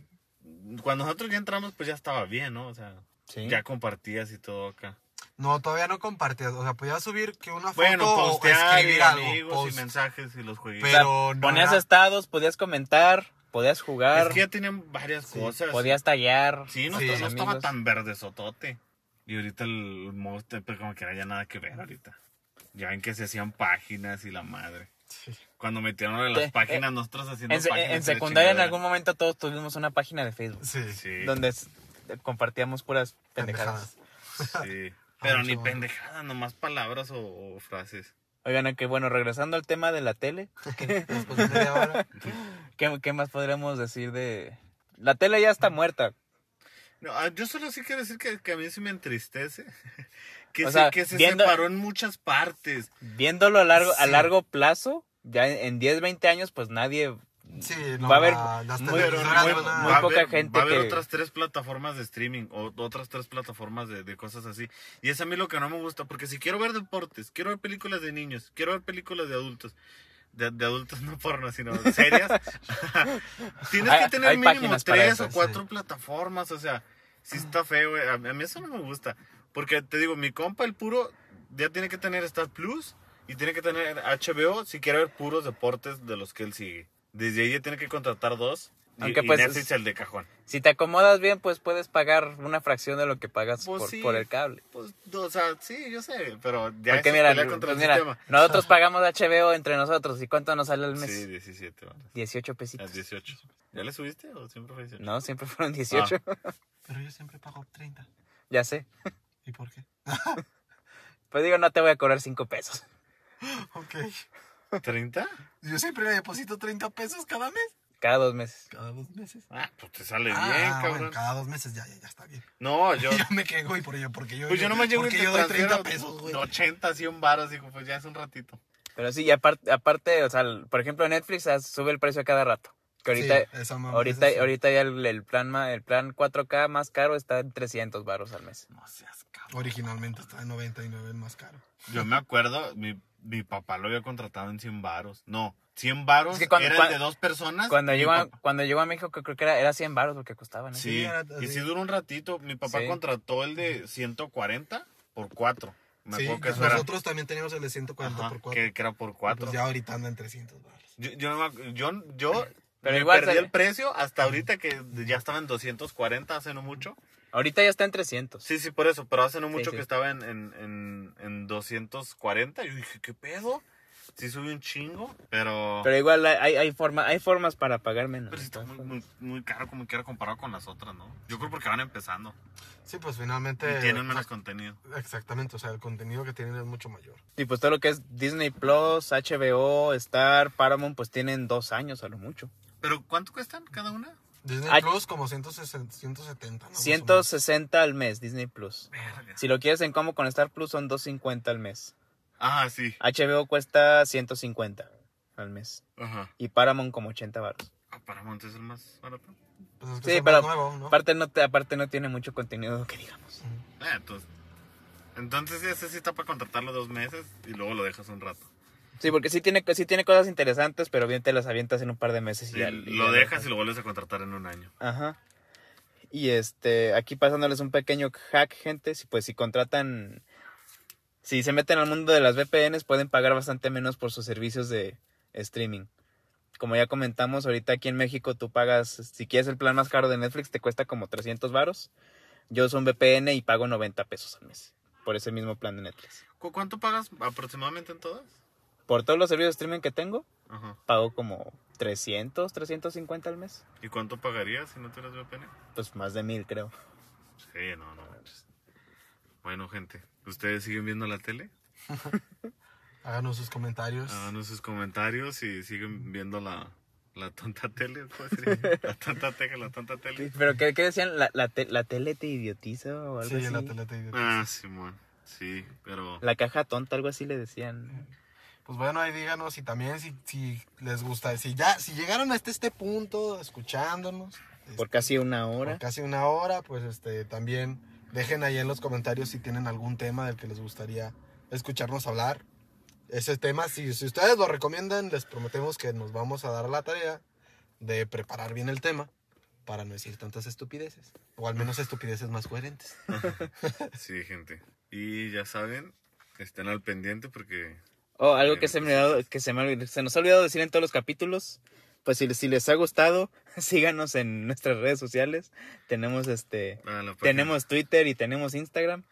cuando nosotros ya entramos, pues ya estaba bien, ¿no? O sea, Sí. ya compartías y todo acá. No, todavía no compartías. O sea, podías subir que una foto Bueno, o postear y escribir algo. amigos post. y mensajes y los jueguitos. O sea, pero no ponías era- estados, podías comentar, podías jugar, es que ya tenían varias Sí, cosas. podías tallar. Sí, no, Sí. no estaba tan verde sotote. Y ahorita el monster, pues como que era ya nada que ver ahorita. Ya ven que se hacían páginas y la madre. Sí. Cuando metieron en las Te- páginas, nosotros haciendo En, páginas. en secundaria en algún momento todos tuvimos una página de Facebook. Sí. Sí, Donde compartíamos puras pendejadas. Pendejadas. sí. Pero ni mucho. pendejada, nomás palabras o, o frases. Oigan, que bueno, regresando al tema de la tele, hora. ¿qué, qué más podríamos decir de...? La tele ya está muerta. No, ah, yo solo sí quiero decir que, que a mí sí me entristece. Que O se, que se viendo- separó en muchas partes. Viéndolo a largo, a largo plazo, ya en 10, 20 años, pues nadie... Sí, no, Va a haber la- las muy- muy- muy poca haber- gente Va a haber que- otras tres plataformas de streaming o otras tres plataformas de, de cosas así. Y es a mí lo que no me gusta, porque si quiero ver deportes, quiero ver películas de niños, quiero ver películas de adultos, de, de adultos no porno, sino serias, tienes Hay- que tener hay mínimo tres eso, o cuatro plataformas, o sea, si está feo, güey. A, a mí eso no me gusta. Porque te digo, mi compa, el puro, ya tiene que tener Star Plus y tiene que tener HBO si quiere ver puros deportes de los que él sigue. Desde ahí ya tiene que contratar dos. Y, Aunque, y pues, Netflix es- el de cajón. Si te acomodas bien, pues puedes pagar una fracción de lo que pagas Pues por, sí. por el cable. Pues, o sea, sí, yo sé, pero ya Porque mira, pues el mira, sistema. nosotros pagamos HBO entre nosotros. ¿Y cuánto nos sale al mes? Sí, 17, vale. 18 A pesitos. 18. ¿Ya le subiste o siempre fue 18? No, siempre fueron 18. Ah. Pero yo siempre pago 30. ya sé. ¿Y por qué? Pues digo, no te voy a cobrar 5 pesos. Ok. ¿30? Yo siempre le deposito 30 pesos cada mes. Cada dos meses. Cada dos meses. Ah, pues te sale Ah, bien, bueno, cabrón. cada dos meses ya, ya, ya está bien. No, yo... Yo me quejo y por ello, porque yo, Pues yo nomás llego y te yo doy transfiero 30 pesos, güey. 80, 100 varos, dijo, pues ya es un ratito. Pero sí, y aparte, aparte, o sea, por ejemplo, Netflix ah, sube el precio a cada rato. Que ahorita, Sí, ahorita, ahorita ya el, el plan el plan 4K más caro está en 300 baros al mes. No seas cabrón. Originalmente está en 99, el más caro. Yo me acuerdo, mi, mi papá lo había contratado en 100 varos. No, 100 varos Es que cuando- era cuando- el de dos personas. Cuando llegó, a, papá- cuando llegó a México creo que era, era 100 baros lo que costaban. ¿eh? Sí, Sí, era y sí duró un ratito. Mi papá Sí. contrató el de 140 por 4. Me Sí, acuerdo que eso era- nosotros también teníamos el de 140 Ajá, por 4. que, que era por 4. Pues ya ahorita anda en 300 baros. Yo, yo, yo, yo Pero me igual perdí sale- el precio hasta ahorita que ya estaba en 240 hace no mucho. Ahorita ya está en 300. Sí, sí, por eso, pero hace no mucho sí. que estaba en, en, en, en 240. Yo dije, ¿qué pedo? Sí subió un chingo, pero... Pero igual hay, hay, hay forma, hay formas para pagar menos. pero sí está muy, muy, muy caro como quiera comparado con las otras, ¿no? Yo creo porque van empezando Sí, pues finalmente. y tienen menos contenido. Exactamente, o sea, el contenido que tienen es mucho mayor. Y pues todo lo que es Disney Plus, HBO, Star, Paramount, pues tienen dos años a lo mucho. ¿Pero cuánto cuestan cada una? Disney Ay. Plus como 160, 170, ¿no? Más o 160 al mes, Disney Plus. Verga. Si lo quieres en combo con Star Plus son 250 al mes. Ah, sí. HBO cuesta 150 al mes. Ajá. Y Paramount como 80 baros. Ah, Paramount es el más barato. Pues es que Sí, es pero nuevo, ¿no? aparte, no te, aparte no tiene mucho contenido que digamos. Eh, entonces... Entonces ese sí está para contratarlo dos meses y luego lo dejas un rato. Sí, porque sí tiene, sí tiene cosas interesantes, pero bien te las avientas en un par de meses y Sí, ya. lo ya dejas y lo vuelves a contratar en un año. Ajá. Y este, aquí pasándoles un pequeño hack, gente, si pues si contratan, si se meten al mundo de las VPNs, pueden pagar bastante menos por sus servicios de streaming. Como ya comentamos, ahorita aquí en México tú pagas, si quieres el plan más caro de Netflix, te cuesta como 300 varos. Yo uso un VPN y pago 90 pesos al mes por ese mismo plan de Netflix. ¿Cu- ¿Cuánto pagas aproximadamente en todas? Por todos los servicios de streaming que tengo, Ajá. pago como 300, 350 al mes. ¿Y cuánto pagarías si no tuvieras VPN? Pues más de mil, creo. Sí, no, no. Bueno, gente, ¿ustedes siguen viendo la tele? Háganos sus comentarios. Háganos sus comentarios y siguen viendo la, la tonta tele. ¿cómo se llama? La tonta tele, la tonta tele. Pero ¿qué, qué decían? ¿La, la, te- la tele te idiotiza o algo sí, así? la tele te divierte. Ah, Simón. Sí, pero... La caja tonta, algo así le decían. Pues bueno, ahí díganos y también si, si les gusta, si ya, si llegaron hasta este punto escuchándonos Por este, casi una por hora. casi una hora, pues este también dejen ahí en los comentarios si tienen algún tema del que les gustaría escucharnos hablar. Ese tema, si, si ustedes lo recomiendan, les prometemos que nos vamos a dar la tarea de preparar bien el tema para no decir tantas estupideces. O al menos estupideces más coherentes. Sí, gente. Y ya saben, estén al pendiente porque... Oh, algo Bien, que se me, pues, que se, me, olvidó- se nos ha olvidado decir en todos los capítulos. Pues si, si les ha gustado, síganos en nuestras redes sociales. Tenemos este, ah, la página- tenemos Twitter y tenemos Instagram.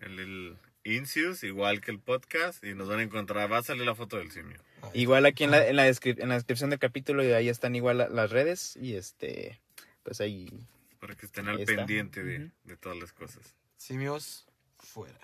El, el Incius, igual que el podcast, y nos van a encontrar. Va a salir la foto del simio. Igual aquí en la, en la, descri- en la descripción del capítulo y ahí están igual la- las redes y este, pues ahí Para que estén al pendiente de, Ujú. de todas las cosas. Simios, fuera.